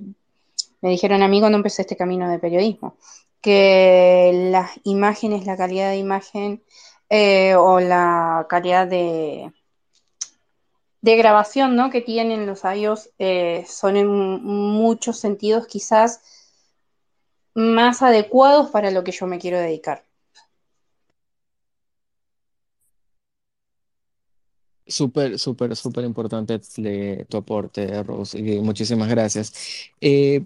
me dijeron a mí cuando empecé este camino de periodismo, que las imágenes, la calidad de imagen eh, o la calidad de, de grabación ¿no? que tienen los iOS son en muchos sentidos quizás más adecuados para lo que yo me quiero dedicar. Súper, súper, súper importante le- tu aporte, Rose, y muchísimas gracias. Eh,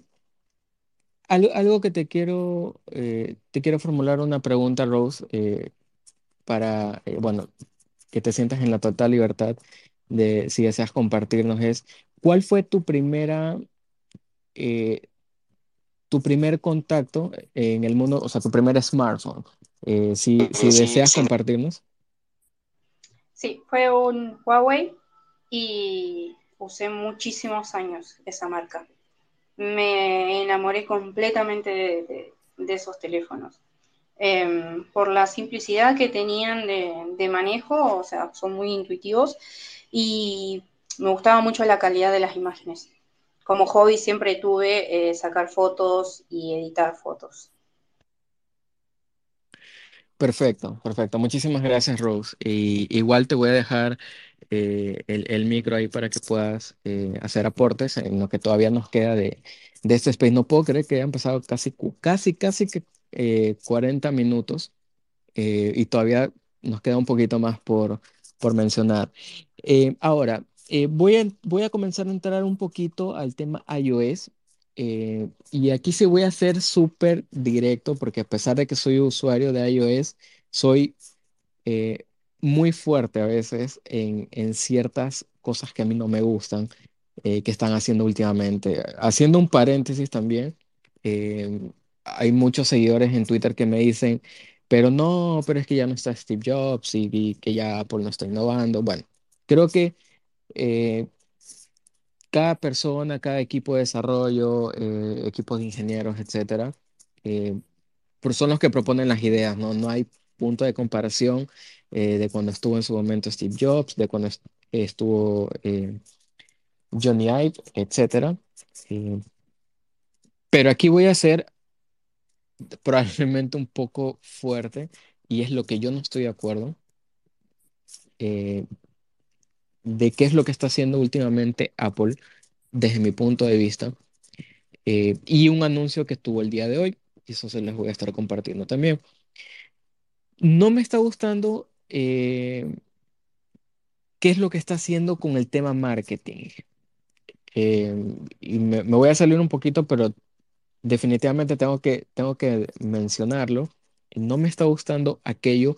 algo, algo que te quiero, eh, te quiero formular una pregunta, Rose, eh, para, eh, bueno, que te sientas en la total libertad de si deseas compartirnos es, ¿cuál fue tu primera, eh, tu primer contacto en el mundo, o sea, tu primer smartphone? Eh, si, si Sí, deseas sí. compartirnos. Sí, fue un Huawei y usé muchísimos años esa marca. Me enamoré completamente de, esos teléfonos. Em, por la simplicidad que tenían de, de manejo, o sea, son muy intuitivos y me gustaba mucho la calidad de las imágenes. Como hobby siempre tuve eh, sacar fotos y editar fotos. Perfecto, perfecto. Muchísimas gracias, Rose. Y igual te voy a dejar eh, el, micro ahí para que puedas eh, hacer aportes en lo que todavía nos queda de, de este space. No puedo creer que hayan pasado casi, casi, casi que eh, 40 minutos eh, y todavía nos queda un poquito más por, por mencionar. Ahora, voy a, voy a comenzar a entrar un poquito al tema iOS. Eh, y aquí sí voy a ser súper directo porque a pesar de que soy usuario de iOS, soy eh, muy fuerte a veces en, en ciertas cosas que a mí no me gustan eh, que están haciendo últimamente. Haciendo un paréntesis también, eh, hay muchos seguidores en Twitter que me dicen, pero no, pero es que ya no está Steve Jobs y, y que ya Apple no está innovando. Bueno, creo que eh, cada persona, cada equipo de desarrollo, eh, equipos de ingenieros, etcétera, eh, pero son los que proponen las ideas, ¿no? No hay punto de comparación eh, de cuando estuvo en su momento Steve Jobs, de cuando est- estuvo eh, Johnny Ive, etcétera. Eh, pero aquí voy a ser probablemente un poco fuerte y es lo que yo no estoy de acuerdo eh, de qué es lo que está haciendo últimamente Apple desde mi punto de vista eh, y un anuncio que estuvo el día de hoy, y eso se les voy a estar compartiendo también. No me está gustando eh, qué es lo que está haciendo con el tema marketing. Eh, y me, me voy a salir un poquito, pero definitivamente tengo que, tengo que mencionarlo. No me está gustando aquello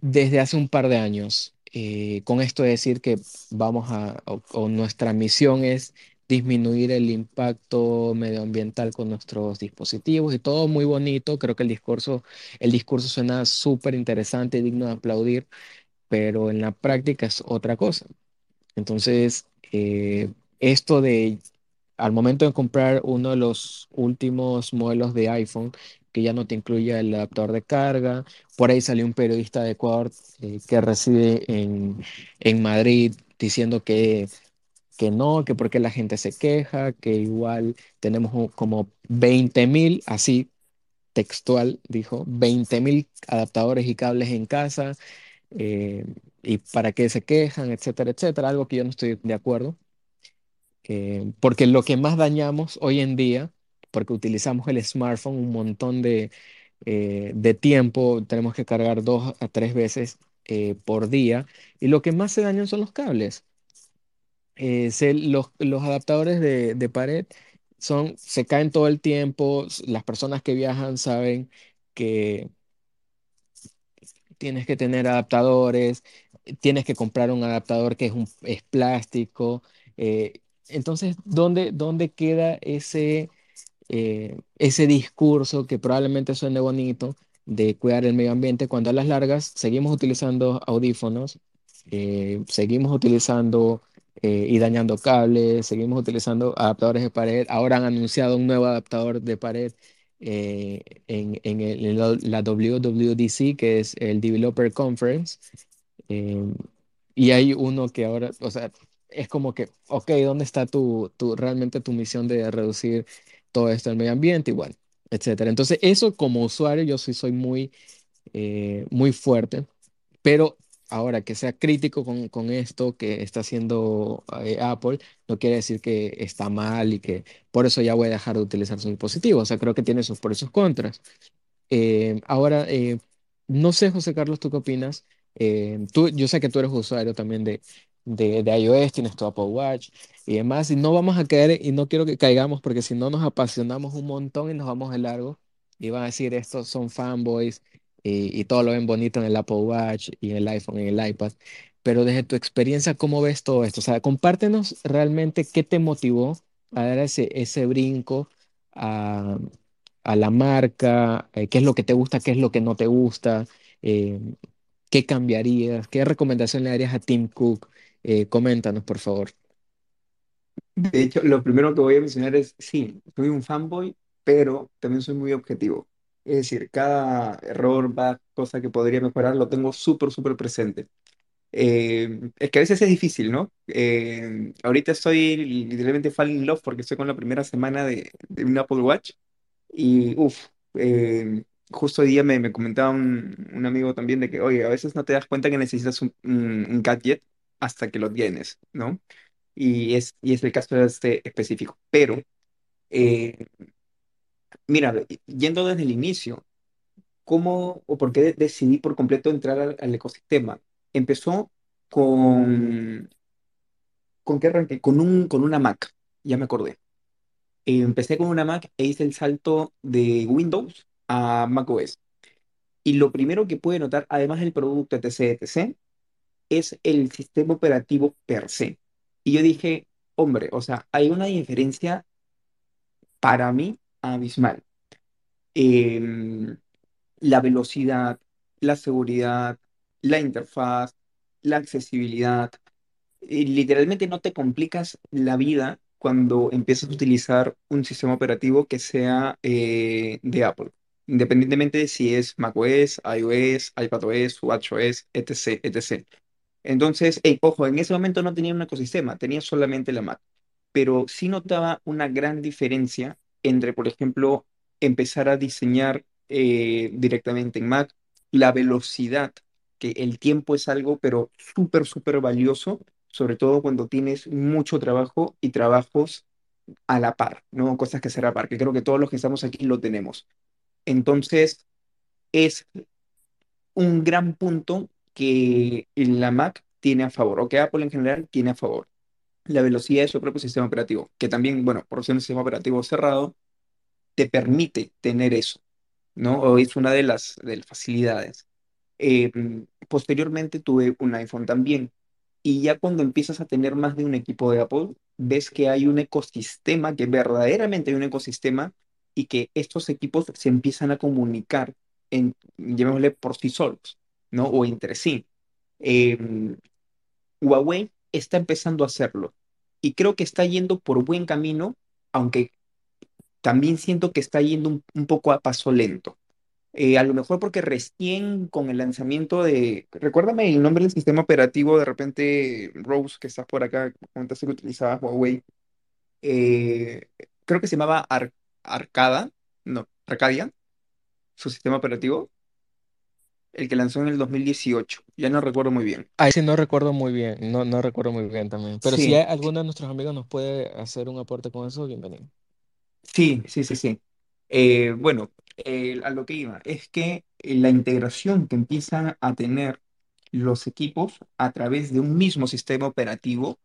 desde hace un par de años. Eh, con esto de decir que vamos a, o, o nuestra misión es disminuir el impacto medioambiental con nuestros dispositivos y todo muy bonito. Creo que el discurso, el discurso suena súper interesante y digno de aplaudir, pero en la práctica es otra cosa. Entonces, eh, esto de al momento de comprar uno de los últimos modelos de iPhone, que ya no te incluye el adaptador de carga, por ahí salió un periodista de Ecuador eh, que reside en, en Madrid diciendo que, que no, que porque la gente se queja, que igual tenemos como veinte mil, así textual, dijo, veinte mil adaptadores y cables en casa, eh, y para qué se quejan, etcétera, etcétera, algo que yo no estoy de acuerdo, eh, porque lo que más dañamos hoy en día, porque utilizamos el smartphone un montón de, eh, de tiempo, tenemos que cargar dos a tres veces eh, por día, y lo que más se dañan son los cables. Eh, se- los, los adaptadores de, de pared son, se caen todo el tiempo, las personas que viajan saben que tienes que tener adaptadores, tienes que comprar un adaptador que es, un, es plástico. eh, entonces, ¿dónde, dónde queda ese, eh, ese discurso que probablemente suene bonito de cuidar el medio ambiente cuando a las largas seguimos utilizando audífonos, eh, seguimos utilizando eh, y dañando cables, seguimos utilizando adaptadores de pared. Ahora han anunciado un nuevo adaptador de pared eh, en, en el- en la WWDC, que es el Developer Conference. eh, y hay uno que ahora, o sea, es como que, ok, ¿dónde está tu, tu, realmente tu misión de reducir todo esto del medio ambiente? Igual, etcétera. Entonces, eso como usuario, yo sí soy muy, eh, muy fuerte, pero ahora que sea crítico con, con esto que está haciendo eh, Apple, no quiere decir que está mal y que por eso ya voy a dejar de utilizar su dispositivo. O sea, creo que tiene sus por y sus contras. Eh, ahora, eh, no sé, José Carlos, ¿tú qué opinas? Eh, tú, yo sé que tú eres usuario también de, de, de iOS, tienes tu Apple Watch y demás, y no vamos a caer, y no quiero que caigamos porque si no nos apasionamos un montón y nos vamos de largo y van a decir estos son fanboys y, y todo lo ven bonito en el Apple Watch y en el iPhone, en el iPad, pero desde tu experiencia, ¿cómo ves todo esto? O sea, compártenos realmente qué te motivó a dar ese, ese brinco a la marca, eh, qué es lo que te gusta, qué es lo que no te gusta, eh, qué cambiarías, qué recomendación le darías a Tim Cook. Eh, coméntanos, por favor. De hecho, lo primero que voy a mencionar es, sí, soy un fanboy, pero también soy muy objetivo. Es decir, cada error, bug, cosa que podría mejorar, lo tengo súper, súper presente. Eh, es que a veces es difícil, ¿no? Eh, ahorita estoy literalmente fall in love porque estoy con la primera semana de, de un Apple Watch y, uff, justo hoy día me, me comentaba un, un amigo también de que, oye, a veces no te das cuenta que necesitas un, un, un gadget hasta que lo tienes, ¿no? y es, y es el caso de este específico. Pero, eh, mira, yendo desde el inicio, ¿cómo o por qué de- decidí por completo entrar al, ecosistema? Empezó con, ¿con qué arranqué? Con un, con una Mac, ya me acordé. Empecé con una Mac e hice el salto de Windows a macOS. Y lo primero que pude notar, además del producto etc, etc., es el sistema operativo per se. Y yo dije, hombre, o sea, hay una diferencia para mí abismal. Em, la velocidad, la seguridad, la interfaz, la accesibilidad. Literalmente no te complicas la vida cuando empiezas a utilizar un sistema operativo que sea eh, de Apple, independientemente de si es macOS, iOS, iPadOS, WatchOS, etc., etc. Entonces, eh, ojo, en ese momento no tenía un ecosistema, tenía solamente la Mac, pero sí notaba una gran diferencia entre, por ejemplo, empezar a diseñar eh, directamente en Mac, la velocidad, que el tiempo es algo, pero súper, súper valioso, sobre todo cuando tienes mucho trabajo y trabajos a la par, ¿no? Cosas que hacer a par, que creo que todos los que estamos aquí lo tenemos. Entonces, es un gran punto que la Mac tiene a favor, o que Apple en general tiene a favor. La velocidad de su propio sistema operativo, que también, bueno, por ser un sistema operativo cerrado, te permite tener eso, ¿no? O es una de las, de las facilidades. Eh, posteriormente tuve un iPhone también. Y ya cuando empiezas a tener más de un equipo de Apple, ves que hay un ecosistema, que verdaderamente hay un ecosistema y que estos equipos se empiezan a comunicar, en, por sí solos, ¿no? O entre sí. Eh, Huawei está empezando a hacerlo y creo que está yendo por buen camino aunque también siento que está yendo un, un poco a paso lento. Eh, a lo mejor porque recién con el lanzamiento de, recuérdame el nombre del sistema operativo, de repente, Rose, que estás por acá, comentaste que utilizaba Huawei, eh, creo que se llamaba Ar- Arcada, no, Arcadia, su sistema operativo, el que lanzó en el 2018, ya no recuerdo muy bien. Ahí sí no recuerdo muy bien, no, no recuerdo muy bien también. Pero si hay- Sí, alguno de nuestros amigos nos puede hacer un aporte con eso, bienvenido. Sí, sí, sí, sí. Eh, bueno, eh, a lo que iba es que eh, la integración que empiezan a tener los equipos a través de un mismo sistema operativo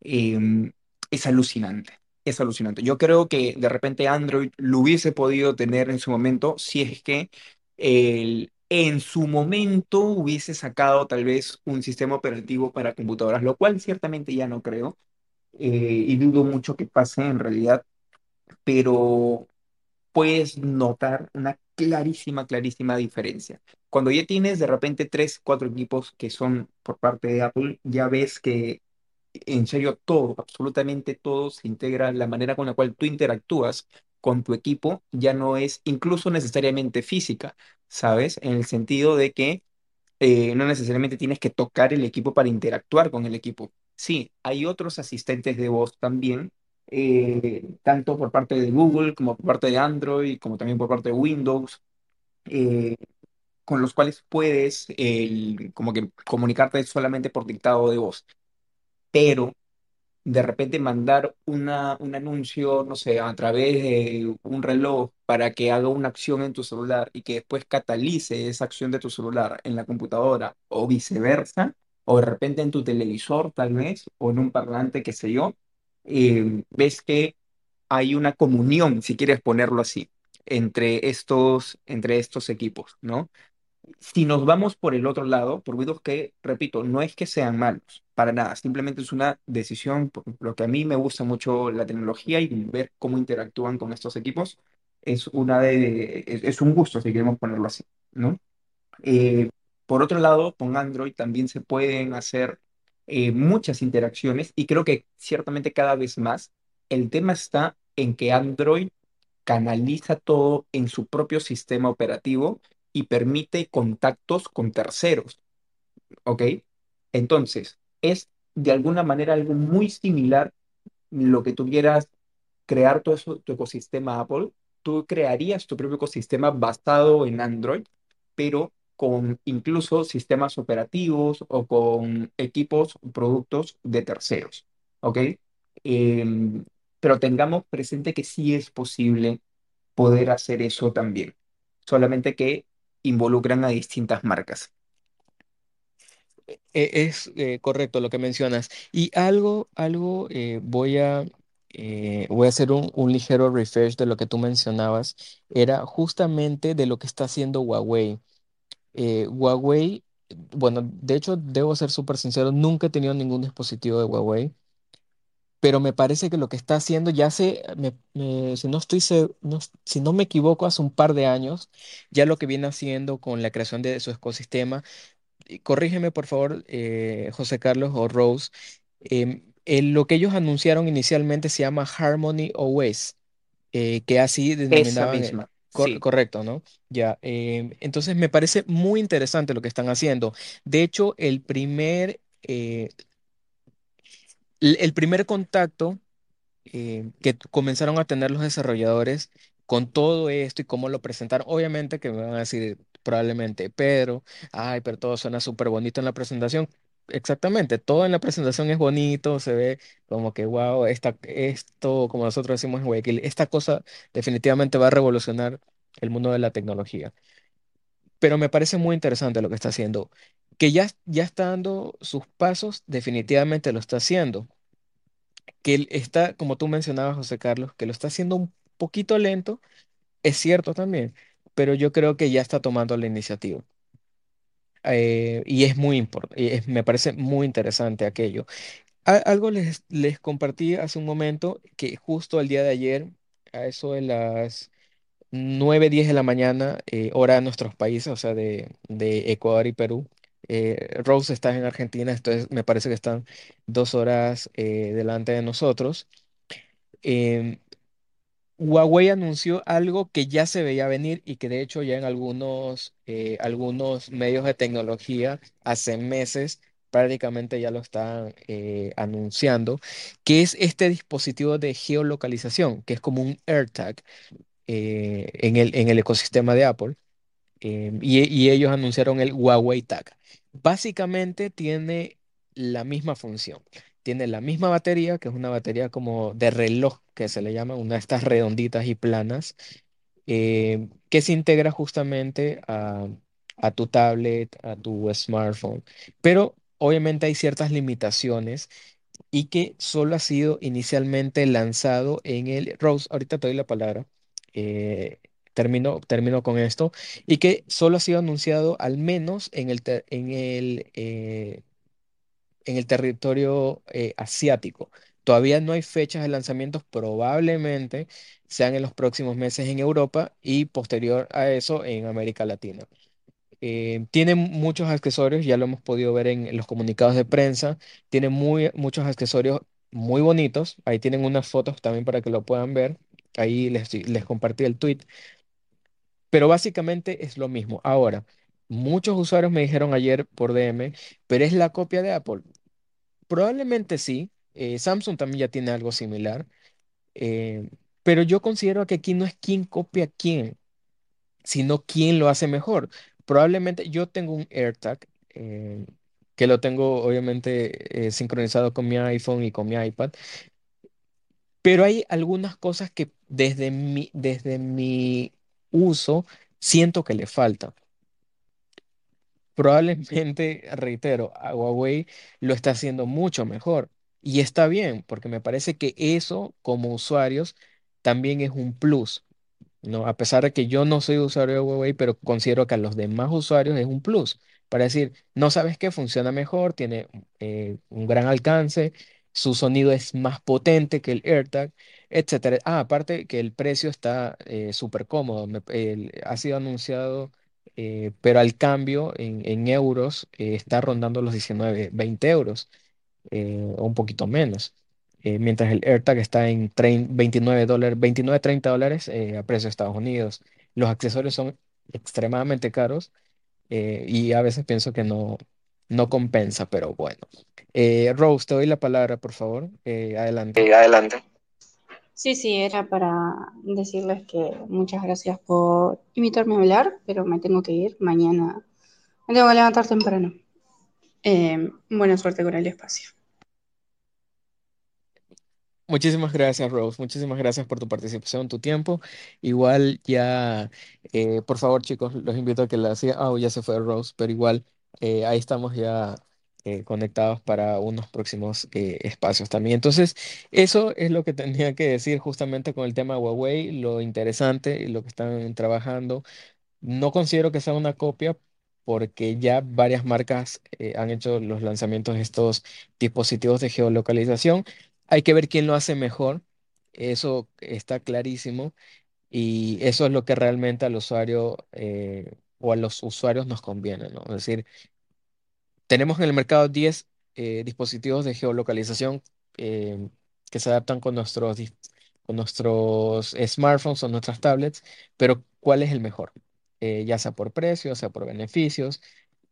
eh, es alucinante. Es alucinante. Yo creo que de repente Android lo hubiese podido tener en su momento si es que el- en su momento hubiese sacado tal vez un sistema operativo para computadoras, lo cual ciertamente ya no creo eh, y dudo mucho que pase en realidad pero puedes notar una clarísima, clarísima diferencia. Cuando ya tienes de repente tres, cuatro equipos que son por parte de Apple, ya ves que en serio todo, absolutamente todo se integra, la manera con la cual tú interactúas con tu equipo ya no es incluso necesariamente física, ¿sabes? En el sentido de que eh, no necesariamente tienes que tocar el equipo para interactuar con el equipo. Sí, hay otros asistentes de voz también, eh, tanto por parte de Google como por parte de Android, como también por parte de Windows, eh, con los cuales puedes el- como que comunicarte solamente por dictado de voz. Pero de repente mandar una, un anuncio, no sé, a través de un reloj para que haga una acción en tu celular y que después catalice esa acción de tu celular en la computadora o viceversa, o de repente en tu televisor tal vez, o en un parlante, qué sé yo, eh, ves que hay una comunión, si quieres ponerlo así, entre estos, entre estos equipos, ¿no? Si nos vamos por el otro lado, por ruidos que, repito, no es que sean malos, para nada, simplemente es una decisión, por lo que a mí me gusta mucho la tecnología y ver cómo interactúan con estos equipos, es una de, es, es un gusto, si queremos ponerlo así, ¿no? Eh, por otro lado, con Android también se pueden hacer eh, muchas interacciones y creo que ciertamente cada vez más el tema está en que Android canaliza todo en su propio sistema operativo y permite contactos con terceros, ¿ok? Entonces, es de alguna manera algo muy similar lo que tuvieras crear todo eso, tu ecosistema Apple, tú crearías tu propio ecosistema basado en Android, pero con incluso sistemas operativos o con equipos, productos de terceros, ¿ok? Em, pero tengamos presente que sí es posible poder hacer eso también, solamente que involucran a distintas marcas. E- Es eh, correcto lo que mencionas. Y algo, algo eh, voy a, eh, voy a hacer un, ligero refresh de lo que tú mencionabas. Era justamente de lo que está haciendo Huawei. Huawei, bueno, de hecho, debo ser súper sincero, nunca he tenido ningún dispositivo de Huawei, pero me parece que lo que está haciendo ya hace, me- me- si no estoy, se- no- si no me equivoco, hace un par de años, ya lo que viene haciendo con la creación de su ecosistema y corrígeme por favor, eh, José Carlos o Rose, em, el- lo que ellos anunciaron inicialmente se llama Harmony OS, eh, que así Esa denominaban, eh, misma, cor- sí, correcto, ¿no? Ya, em, entonces me parece muy interesante lo que están haciendo. De hecho, el primer, eh, el primer contacto eh, que comenzaron a tener los desarrolladores con todo esto y cómo lo presentaron. Obviamente que me van a decir probablemente, Pedro, ay, pero todo suena súper bonito en la presentación. Exactamente, todo en la presentación es bonito, se ve como que, wow, esta, esto, como nosotros decimos en Guayaquil, esta cosa definitivamente va a revolucionar el mundo de la tecnología. Pero me parece muy interesante lo que está haciendo. Que ya, ya está dando sus pasos, definitivamente lo está haciendo que él está, como tú mencionabas, José Carlos, que lo está haciendo un poquito lento, es cierto también, pero yo creo que ya está tomando la iniciativa. Eh, y es muy importante, me parece muy interesante aquello. Algo les, les compartí hace un momento que justo el día de ayer, a eso de las 9 10 de la mañana, eh, hora de nuestros países, o sea, de, de Ecuador y Perú. Eh, Rose está en Argentina, entonces me parece que están dos horas eh, delante de nosotros. em, Huawei anunció algo que ya se veía venir y que de hecho ya en algunos, eh, algunos medios de tecnología hace meses prácticamente ya lo están anunciando, que es este dispositivo de geolocalización, que es como un AirTag en el, en el ecosistema de Apple eh, y, ellos anunciaron el Huawei Tag. Básicamente tiene la misma función. Tiene la misma batería, que es una batería como de reloj, que se le llama, una de estas redonditas y planas, eh, que se integra justamente a, a tu tablet, a tu smartphone. Pero obviamente hay ciertas limitaciones y que solo ha sido inicialmente lanzado en el Rose. Ahorita te doy la palabra. eh, termino, termino con esto. Y que solo ha sido anunciado al menos en el, en el, eh, en el territorio eh, asiático. Todavía no hay fechas de lanzamientos, probablemente sean en los próximos meses en Europa y posterior a eso en América Latina. Eh, tiene muchos accesorios, ya lo hemos podido ver en, en los comunicados de prensa. Tiene muy, muchos accesorios muy bonitos. Ahí tienen unas fotos también para que lo puedan ver. Ahí les, les compartí el tweet. Pero básicamente es lo mismo. Ahora, muchos usuarios me dijeron ayer por DM, pero es la copia de Apple. Probablemente sí. eh, Samsung también ya tiene algo similar. eh, pero yo considero que aquí no es quién copia quién sino quién lo hace mejor. Probablemente yo tengo un AirTag eh, que lo tengo obviamente sincronizado con mi iPhone y con mi iPad, pero hay algunas cosas que desde mi, desde mi uso siento que le falta. Probablemente, reitero, Huawei lo está haciendo mucho mejor y está bien, porque me parece que eso como usuarios también es un plus. ¿no? A pesar de que yo no soy usuario de Huawei, pero considero que a los demás usuarios es un plus. Para decir, no sabes qué, funciona mejor, tiene eh, un gran alcance, su sonido es más potente que el AirTag, etcétera. Ah, aparte que el precio está eh, súper cómodo. ha sido anunciado, eh, pero al cambio en, euros eh, está rondando los 19 20 euros eh, o un poquito menos. Mientras el AirTag está en trein- 29 dólares, 29, 30 dólares eh, a precio de Estados Unidos. Los accesorios son extremadamente caros y a veces pienso que no, no compensa, pero bueno. Eh, Rose, te doy la palabra, por favor. Eh, adelante. Eh, adelante. Sí, sí, era para decirles que muchas gracias por invitarme a hablar, pero me tengo que ir. Mañana me tengo que levantar temprano. Eh, buena suerte con el espacio. Muchísimas gracias, Rose. Muchísimas gracias por tu participación, tu tiempo. Igual ya, eh, por favor, chicos, los invito a que la sigan. Ah, ya se fue Rose, pero igual eh, ahí estamos ya eh, conectados para unos próximos eh, espacios también. Entonces, eso es lo que tenía que decir justamente con el tema de Huawei, lo interesante y lo que están trabajando. No considero que sea una copia porque ya varias marcas eh, han hecho los lanzamientos de estos dispositivos de geolocalización. Hay que ver quién lo hace mejor. Eso está clarísimo y eso es lo que realmente al usuario o a los usuarios nos conviene, ¿no? Es decir, tenemos en el mercado 10 eh, dispositivos de geolocalización eh, que se adaptan con nuestros, con nuestros smartphones o nuestras tablets, pero ¿cuál es el mejor? Eh, ya sea por precio, ya sea por beneficios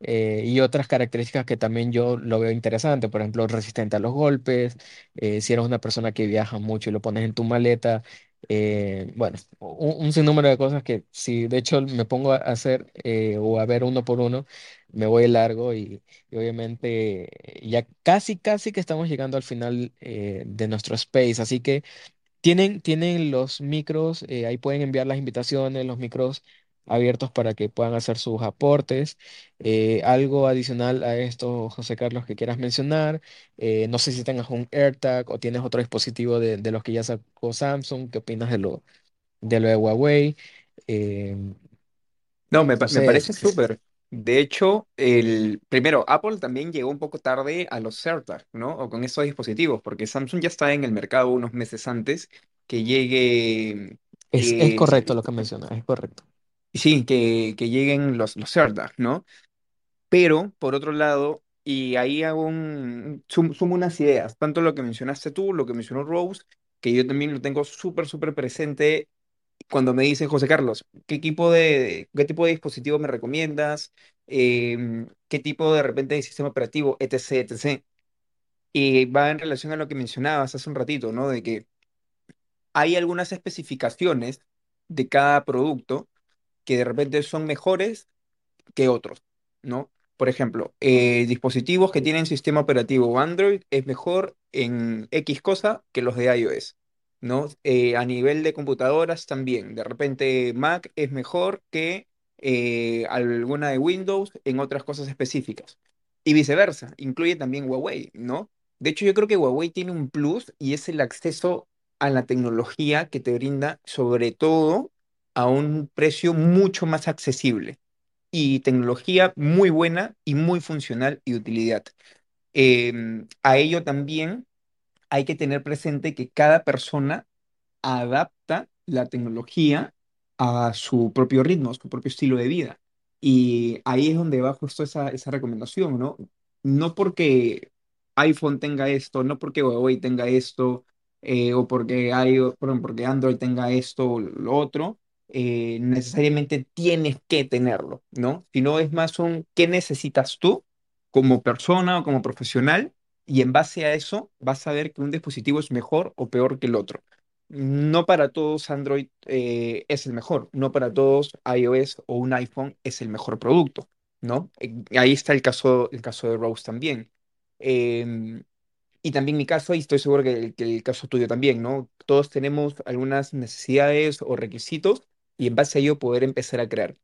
eh, y otras características que también yo lo veo interesante, por ejemplo, resistente a los golpes, eh, si eres una persona que viaja mucho y lo pones en tu maleta. eh, bueno, un, un sinnúmero de cosas que si de hecho me pongo a hacer eh, o a ver uno por uno, me voy largo y, y obviamente ya casi, casi que estamos llegando al final eh, de nuestro space. Así que tienen, tienen los micros, eh, ahí pueden enviar las invitaciones, los micros abiertos para que puedan hacer sus aportes. Eh, algo adicional a esto, José Carlos, que quieras mencionar. Eh, no sé si tengas un AirTag o tienes otro dispositivo de, de los que ya sacó Samsung. ¿Qué opinas de lo, de lo de Huawei? Eh, No, me, no me sé. parece súper. De hecho, el primero, Apple también llegó un poco tarde a los AirTag, ¿no? O con esos dispositivos, porque Samsung ya está en el mercado unos meses antes que llegue, Es, es correcto lo que mencionas, es correcto. Sí, que, que lleguen los, los AirTag, ¿no? Pero, por otro lado, y ahí hago un, sum- sumo unas ideas, tanto lo que mencionaste tú, lo que mencionó Rose, que yo también lo tengo súper, súper presente cuando me dicen, José Carlos, ¿qué equipo de, qué tipo de dispositivo me recomiendas? Em, ¿qué tipo de repente de sistema operativo, etc., etc.? Y va en relación a lo que mencionabas hace un ratito, ¿no? De que hay algunas especificaciones de cada producto que de repente son mejores que otros, ¿no? Por ejemplo, eh, dispositivos que tienen sistema operativo Android es mejor en X cosa que los de iOS, ¿no? Eh, a nivel de computadoras también. De repente Mac es mejor que eh, alguna de Windows en otras cosas específicas. Y viceversa, incluye también Huawei, ¿no? De hecho, yo creo que Huawei tiene un plus y es el acceso a la tecnología que te brinda, sobre todo a un precio mucho más accesible y tecnología muy buena y muy funcional y utilidad. Em, a ello también hay que tener presente que cada persona adapta la tecnología a su propio ritmo, a su propio estilo de vida. Y ahí es donde va justo esa, esa recomendación, ¿no? No porque iPhone tenga esto, no porque Huawei tenga esto, eh, o porque, hay, perdón, porque Android tenga esto o lo otro, eh, necesariamente tienes que tenerlo, ¿no? Sino es más un qué necesitas tú como persona o como profesional, y en base a eso vas a ver que un dispositivo es mejor o peor que el otro. No para todos Android eh, es el mejor, no para todos iOS o un iPhone es el mejor producto, ¿no? Ahí está el caso, el caso de Rose también. Em, y también mi caso, y estoy seguro que que el caso tuyo también, ¿no? Todos tenemos algunas necesidades o requisitos y en base a ello poder empezar a crear.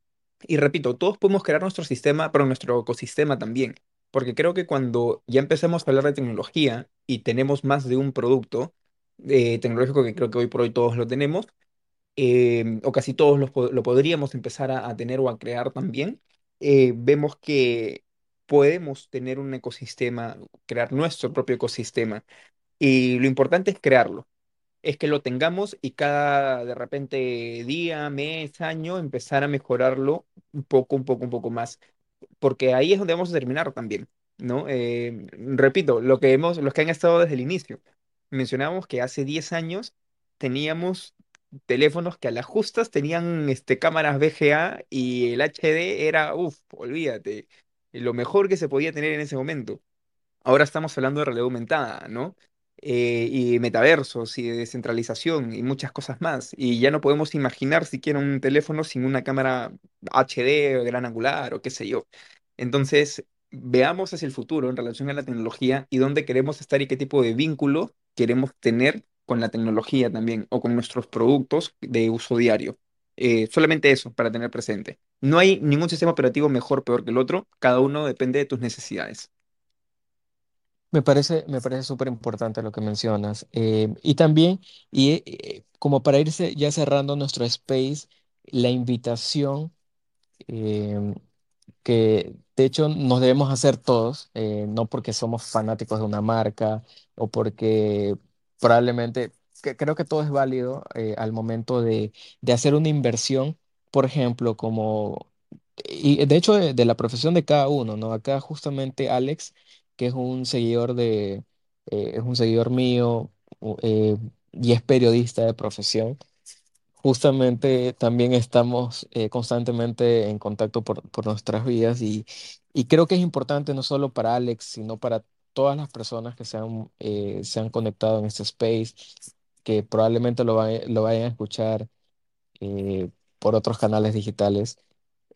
Y repito, todos podemos crear nuestro sistema, pero nuestro ecosistema también, porque creo que cuando ya empecemos a hablar de tecnología y tenemos más de un producto eh, tecnológico, que creo que hoy por hoy todos lo tenemos, eh, o casi todos lo, po- lo podríamos empezar a, a tener o a crear también, eh, vemos que podemos tener un ecosistema, crear nuestro propio ecosistema. Y lo importante es crearlo, es que lo tengamos y cada de repente día, mes, año, empezar a mejorarlo un poco, un poco, un poco más porque ahí es donde vamos a terminar también, ¿no? Eh, repito, lo que hemos, los que han estado desde el inicio. Mencionábamos que hace 10 años teníamos teléfonos que a las justas tenían este, cámaras VGA y el HD era, uff, olvídate, lo mejor que se podía tener en ese momento. Ahora estamos hablando de realidad aumentada, ¿no? Eh, y metaversos y de descentralización y muchas cosas más. Y ya no podemos imaginar siquiera un teléfono sin una cámara HD o gran angular o qué sé yo. Entonces, veamos hacia el futuro en relación a la tecnología y dónde queremos estar y qué tipo de vínculo queremos tener con la tecnología también o con nuestros productos de uso diario. Eh, solamente eso para tener presente. No hay ningún sistema operativo mejor o peor que el otro, cada uno depende de tus necesidades. Me parece, me parece súper importante lo que mencionas. Eh, y también, y eh, como para irse ya cerrando nuestro space, la invitación em, que de hecho nos debemos hacer todos, eh, no porque somos fanáticos de una marca o porque probablemente, que creo que todo es válido eh, al momento de, de hacer una inversión, por ejemplo, como, y de hecho de, de la profesión de cada uno, ¿no? Acá justamente Alex, que es un seguidor de, eh, es un seguidor mío eh, y es periodista de profesión. Justamente también estamos eh, constantemente en contacto por, por nuestras vidas y, y creo que es importante no solo para Alex, sino para todas las personas que se han, se han conectado en este space, que probablemente lo, vay- lo vayan a escuchar por otros canales digitales.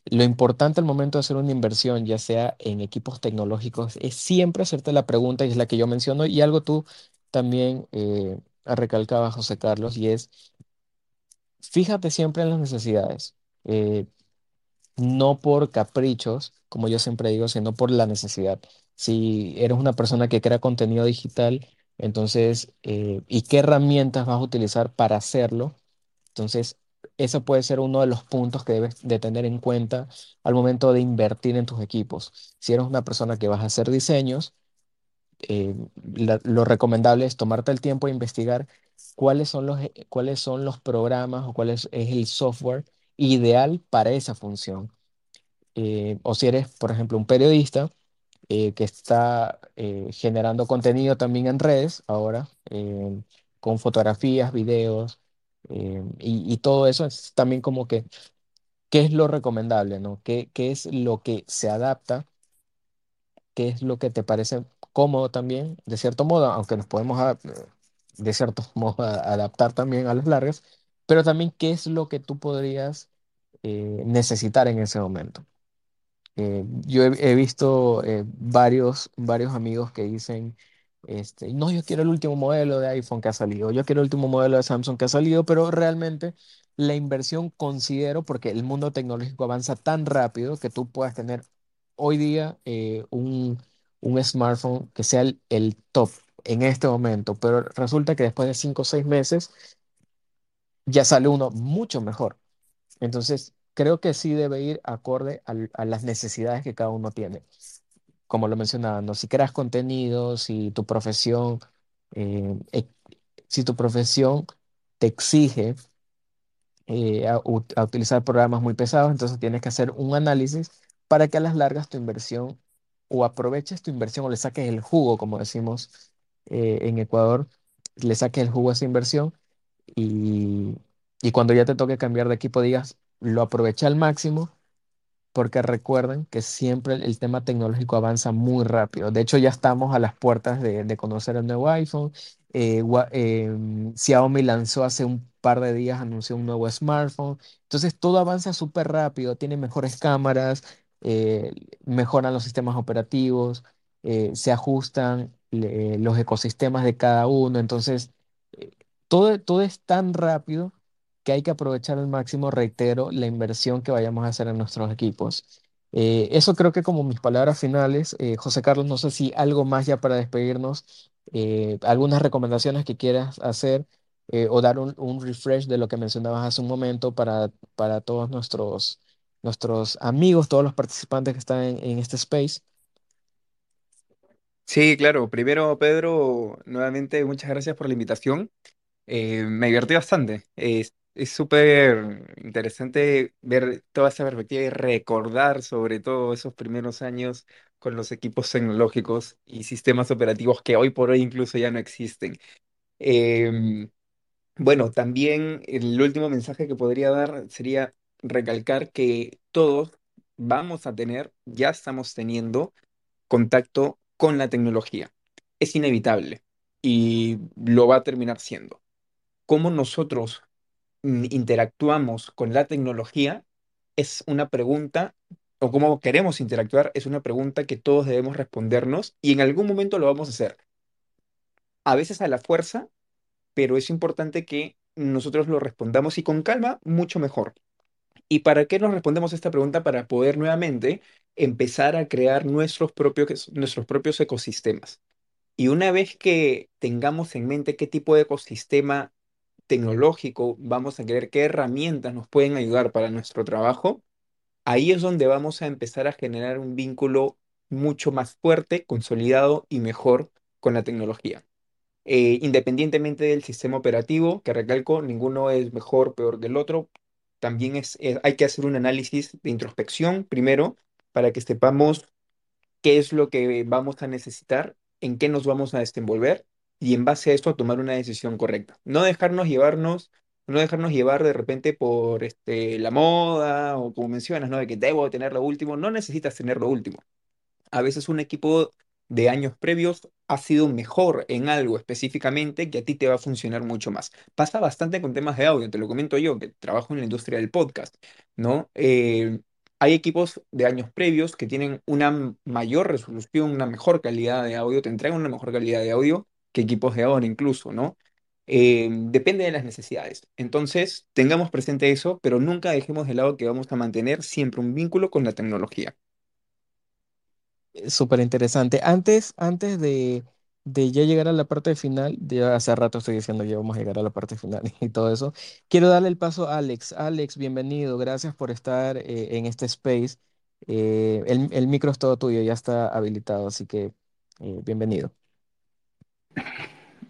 Lo importante al momento de hacer una inversión, ya sea en equipos tecnológicos, es siempre hacerte la pregunta, y es la que yo menciono, y algo tú también eh, recalcabas, José Carlos, y es Fíjate siempre en las necesidades, eh, no por caprichos, como yo siempre digo, sino por la necesidad. Si eres una persona que crea contenido digital, entonces, eh, ¿y qué herramientas vas a utilizar para hacerlo? Entonces, eso puede ser uno de los puntos que debes de tener en cuenta al momento de invertir en tus equipos. Si eres una persona que vas a hacer diseños, eh, lo recomendable es tomarte el tiempo de investigar cuáles son los, e- cuáles son los programas o cuál es, el software ideal para esa función. Eh, o si eres, por ejemplo, un periodista eh, que está eh, generando contenido también en redes ahora, eh, con fotografías, videos eh, y, todo eso es también como que, ¿qué es lo recomendable, ¿no? ¿Qué, qué es lo que se adapta? ¿Qué es lo que te parece cómodo también, de cierto modo, aunque nos podemos de cierto modo adaptar también a las largas, pero también qué es lo que tú podrías eh, necesitar en ese momento? Eh, yo he, he visto varios, varios amigos que dicen, este, no, yo quiero el último modelo de iPhone que ha salido, yo quiero el último modelo de Samsung que ha salido, pero realmente la inversión considero, porque el mundo tecnológico avanza tan rápido que tú puedes tener hoy día eh, un, un smartphone que sea el, top en este momento, pero resulta que después de cinco o seis meses ya sale uno mucho mejor. Entonces, creo que sí debe ir acorde a las necesidades que cada uno tiene. Como lo mencionaba, ¿no? Si creas contenido, si tu profesión, eh, e- si tu profesión te exige eh, a, ut- a utilizar programas muy pesados, entonces tienes que hacer un análisis para que a las largas tu inversión o aproveches tu inversión o le saques el jugo, como decimos eh, en Ecuador, le saques el jugo a esa inversión y, y cuando ya te toque cambiar de equipo digas, lo aproveché al máximo porque recuerden que siempre el, tema tecnológico avanza muy rápido. De hecho, ya estamos a las puertas de, conocer el nuevo iPhone. Eh, em, Xiaomi lanzó hace un par de días, anunció un nuevo smartphone. Entonces, todo avanza súper rápido, tiene mejores cámaras, eh, mejoran los sistemas operativos, eh, se ajustan los ecosistemas de cada uno. Entonces, todo, todo es tan rápido que hay que aprovechar al máximo, reitero, la inversión que vayamos a hacer en nuestros equipos. Eh, eso creo que como mis palabras finales. Eh, José Carlos, no sé si algo más ya para despedirnos, eh, algunas recomendaciones que quieras hacer o dar un, un refresh de lo que mencionabas hace un momento para, para todos nuestros, nuestros amigos, todos los participantes que están en, este space. Sí, claro. Primero, Pedro, nuevamente muchas gracias por la invitación. Me divertí bastante. Es súper interesante ver toda esa perspectiva y recordar sobre todo esos primeros años con los equipos tecnológicos y sistemas operativos que hoy por hoy incluso ya no existen. Em, bueno, también el último mensaje que podría dar sería recalcar que todos vamos a tener, ya estamos teniendo contacto con la tecnología. Es inevitable y lo va a terminar siendo. Cómo nosotros interactuamos con la tecnología es una pregunta, o cómo queremos interactuar es una pregunta que todos debemos respondernos y en algún momento lo vamos a hacer. A veces a la fuerza, pero es importante que nosotros lo respondamos y con calma, mucho mejor. ¿Y para qué nos respondemos esta pregunta? Para poder nuevamente empezar a crear nuestros propios, nuestros propios ecosistemas. Y una vez que tengamos en mente qué tipo de ecosistema tecnológico vamos a querer, qué herramientas nos pueden ayudar para nuestro trabajo, ahí es donde vamos a empezar a generar un vínculo mucho más fuerte, consolidado y mejor con la tecnología. Eh, independientemente del sistema operativo, que recalco, ninguno es mejor, peor que el otro, también es, es- hay que hacer un análisis de introspección primero para que sepamos qué es lo que vamos a necesitar, en qué nos vamos a desenvolver y en base a esto tomar una decisión correcta. No dejarnos llevarnos, no dejarnos llevar de repente por este, la moda o como mencionas, ¿no? De que debo tener lo último. No necesitas tener lo último. A veces un equipo de años previos ha sido mejor en algo específicamente que a ti te va a funcionar mucho más. Pasa bastante con temas de audio, te lo comento yo, que trabajo en la industria del podcast, ¿no? Eh, hay equipos de años previos que tienen una mayor resolución, una mejor calidad de audio, te entregan una mejor calidad de audio que equipos de ahora incluso, ¿no? Eh, depende de las necesidades. Entonces, tengamos presente eso, pero nunca dejemos de lado que vamos a mantener siempre un vínculo con la tecnología. Súper interesante. Antes, antes de, de ya llegar a la parte final, ya hace rato estoy diciendo que vamos a llegar a la parte final y todo eso, quiero darle el paso a Alex. Alex, bienvenido. Gracias por estar eh, en este space. Eh, el, el micro es todo tuyo, ya está habilitado, así que bienvenido.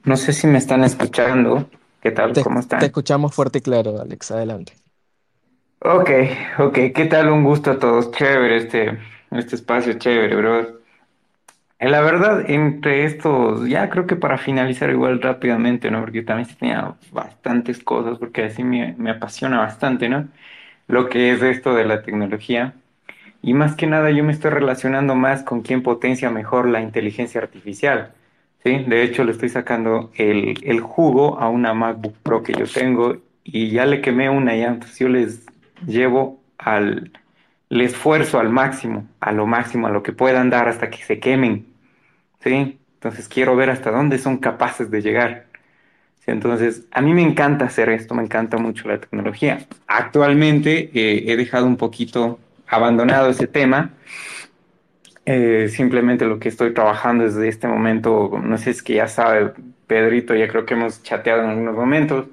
No sé si me están escuchando. ¿Qué tal? Te, ¿Cómo te están? escuchamos fuerte y claro, Alex. Adelante. Ok, ok. ¿Qué tal? Un gusto a todos. Chévere este, este espacio, chévere, bro. Eh, La verdad, entre estos, ya creo que para finalizar igual rápidamente, ¿no? Porque también tenía bastantes cosas, porque así me, me apasiona bastante, ¿no? Lo que es esto de la tecnología. Y más que nada yo me estoy relacionando más con quién potencia mejor la inteligencia artificial, ¿sí? De hecho, le estoy sacando el, el jugo a una MacBook Pro que yo tengo y ya le quemé una ya, entonces yo les llevo al, esfuerzo al máximo, a lo máximo, a lo que puedan dar hasta que se quemen. ¿sí? Entonces quiero ver hasta dónde son capaces de llegar. ¿sí? Entonces, a mí me encanta hacer esto, me encanta mucho la tecnología. Actualmente eh, he dejado un poquito abandonado ese tema. Eh, simplemente lo que estoy trabajando desde este momento, no sé si es que ya sabe, Pedrito, ya creo que hemos chateado en algunos momentos.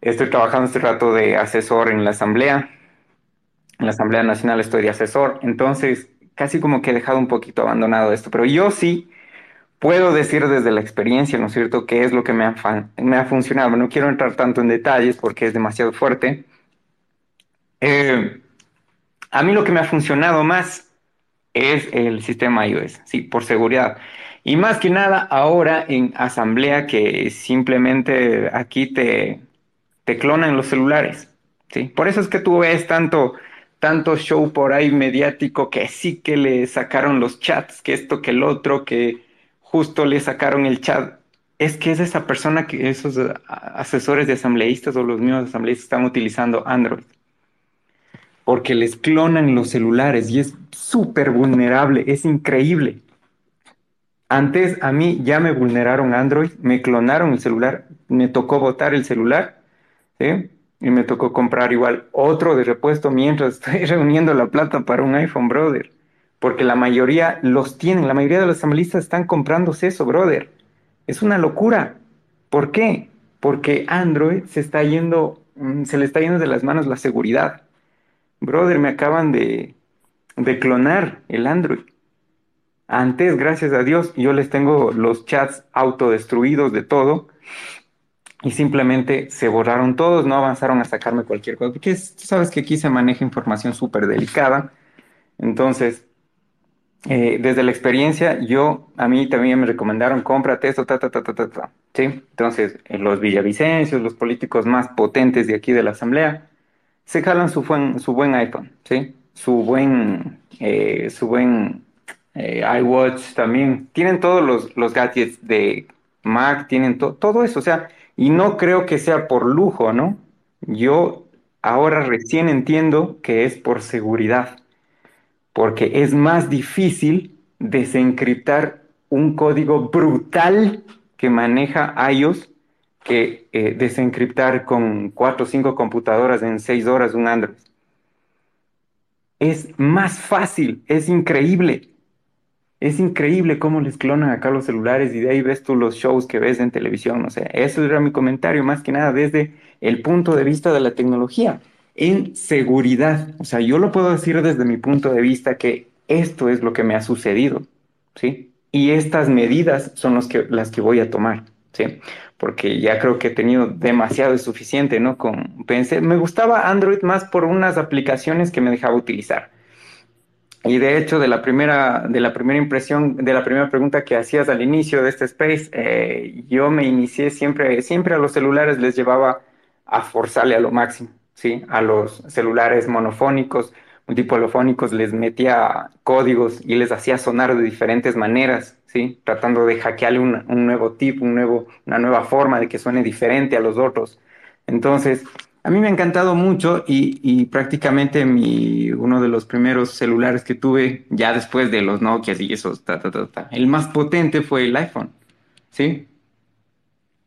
Estoy trabajando este rato de asesor en la asamblea. En la Asamblea Nacional estoy de asesor. Entonces, casi como que he dejado un poquito abandonado esto. Pero yo sí Puedo decir desde la experiencia, ¿no es cierto?, qué es lo que me ha, me ha funcionado. No quiero entrar tanto en detalles porque es demasiado fuerte. Eh, a mí lo que me ha funcionado más es el sistema iOS, sí, por seguridad. Y más que nada ahora en asamblea que simplemente aquí te, te clonan los celulares, ¿sí? Por eso es que tú ves tanto, tanto show por ahí mediático que sí que le sacaron los chats, que esto, que el otro, que justo le sacaron el chat. Es que es esa persona que esos asesores de asambleístas o los mismos asambleístas están utilizando Android porque les clonan los celulares y es súper vulnerable, es increíble. Antes a mí ya me vulneraron Android, me clonaron el celular, me tocó botar el celular. Y me tocó comprar igual otro de repuesto mientras estoy reuniendo la plata para un iPhone, brother. Porque la mayoría los tienen, la mayoría de los asambleístas están comprándose eso, brother. Es una locura. ¿Por qué? Porque Android se está yendo, mm, se le está yendo de las manos la seguridad. Brother, me acaban de, de clonar el Android. Antes, gracias a Dios, yo les tengo los chats autodestruidos de todo y simplemente se borraron todos, no avanzaron a sacarme cualquier cosa, porque tú sabes que aquí se maneja información súper delicada. Entonces, eh, desde la experiencia, yo, a mí también me recomendaron, cómprate esto, ta, ta, ta, ta, ta, ta, ¿sí? Entonces, eh, los villavicencios, los políticos más potentes de aquí de la Asamblea, se jalan su buen, su buen iPhone, ¿sí? Su buen, eh, su buen eh, iWatch también. Tienen todos los, los gadgets de Mac, tienen to- todo eso, o sea, y no creo que sea por lujo, ¿no? Yo ahora recién entiendo que es por seguridad, porque es más difícil desencriptar un código brutal que maneja iOS que eh, desencriptar con cuatro o cinco computadoras en seis horas un Android. Es más fácil, es increíble. Es increíble cómo les clonan acá los celulares y de ahí ves tú los shows que ves en televisión. O sea, eso era mi comentario más que nada desde el punto de vista de la tecnología. En seguridad, o sea, yo lo puedo decir desde mi punto de vista que esto es lo que me ha sucedido, ¿sí? Y estas medidas son los que, las que voy a tomar, ¿sí? Porque ya creo que he tenido demasiado y suficiente, ¿no? Con, pensé, me gustaba Android más por unas aplicaciones que me dejaba utilizar. Y de hecho, de la primera, de la primera impresión, de la primera pregunta que hacías al inicio de este space, eh, yo me inicié siempre, siempre a los celulares les llevaba a forzarle a lo máximo, ¿sí? A los celulares monofónicos, multipolofónicos, les metía códigos y les hacía sonar de diferentes maneras, ¿sí? Tratando de hackearle un, un nuevo tipo, un nuevo, una nueva forma de que suene diferente a los otros. Entonces, a mí me ha encantado mucho y, y prácticamente mi, uno de los primeros celulares que tuve, ya después de los Nokia y esos, ta, ta, ta, el más potente fue el iPhone, ¿sí?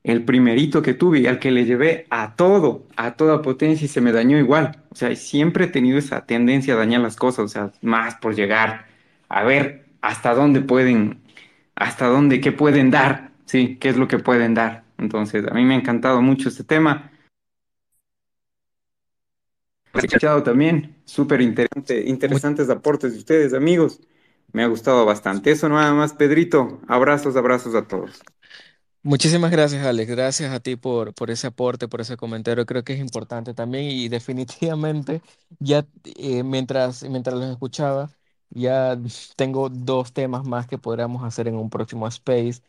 El primerito que tuve y al que le llevé a todo, a toda potencia y se me dañó igual. O sea, siempre he tenido esa tendencia a dañar las cosas, o sea, más por llegar a ver hasta dónde pueden, hasta dónde, qué pueden dar, ¿sí? ¿Qué es lo que pueden dar? Entonces, a mí me ha encantado mucho este tema. Escuchado también, súper interesante, interesantes aportes de ustedes, amigos. Me ha gustado bastante. Eso nada más, Pedrito. Abrazos, abrazos a todos. Muchísimas gracias, Alex. Gracias a ti por, por ese aporte, por ese comentario. Creo que es importante también y definitivamente ya eh, mientras, mientras los escuchaba, ya tengo dos temas más que podríamos hacer en un próximo space.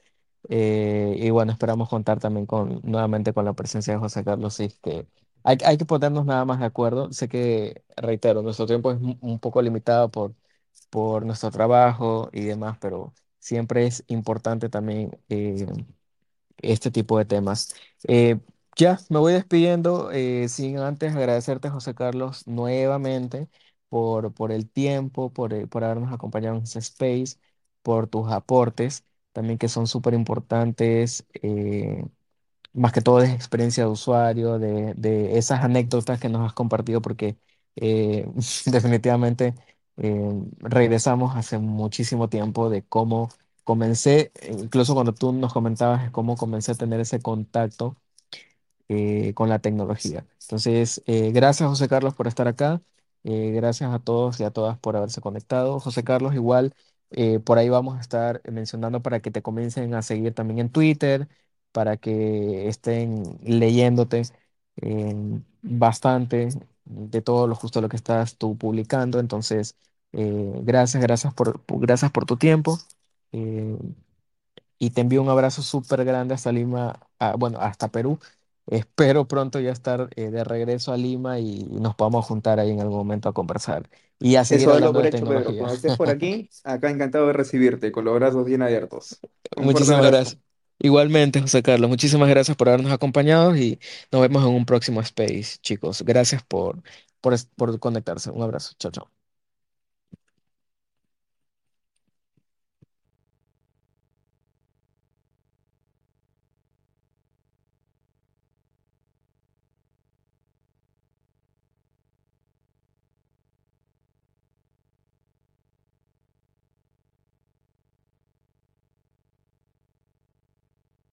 Eh, y bueno, esperamos contar también con, nuevamente con la presencia de José Carlos. Sí, que hay, hay que ponernos nada más de acuerdo. Sé que, reitero, nuestro tiempo es un poco limitado por, por nuestro trabajo y demás, pero siempre es importante también eh, este tipo de temas. Eh, ya, me voy despidiendo, eh, sin antes agradecerte, José Carlos, nuevamente por, por el tiempo, por, eh, por habernos acompañado en este space, por tus aportes, también que son súper importantes. eh, más que todo de experiencia de usuario, de, de esas anécdotas que nos has compartido, porque eh, definitivamente eh, regresamos hace muchísimo tiempo de cómo comencé, incluso cuando tú nos comentabas cómo comencé a tener ese contacto eh, con la tecnología. Entonces, eh, gracias José Carlos por estar acá. Eh, gracias a todos y a todas por haberse conectado. José Carlos, igual por ahí vamos a estar mencionando para que te comiencen a seguir también en Twitter, para que estén leyéndote eh, bastante de todo lo justo lo que estás tú publicando. Entonces, gracias, gracias por, gracias por tu tiempo. Eh, y te envío un abrazo súper grande hasta Lima, ah, bueno, hasta Perú. Espero pronto ya estar eh, de regreso a Lima y nos podamos juntar ahí en algún momento a conversar y a seguir Eso dalo hablando por de hecho, Pedro. tecnología. Cuando estés por aquí, acá encantado de recibirte, con los brazos bien abiertos. Un fuerte Muchísimas abrazo. gracias. Igualmente, José Carlos, muchísimas gracias por habernos acompañado y nos vemos en un próximo space, chicos. Gracias por, por, por conectarse. Un abrazo. Chao, chao.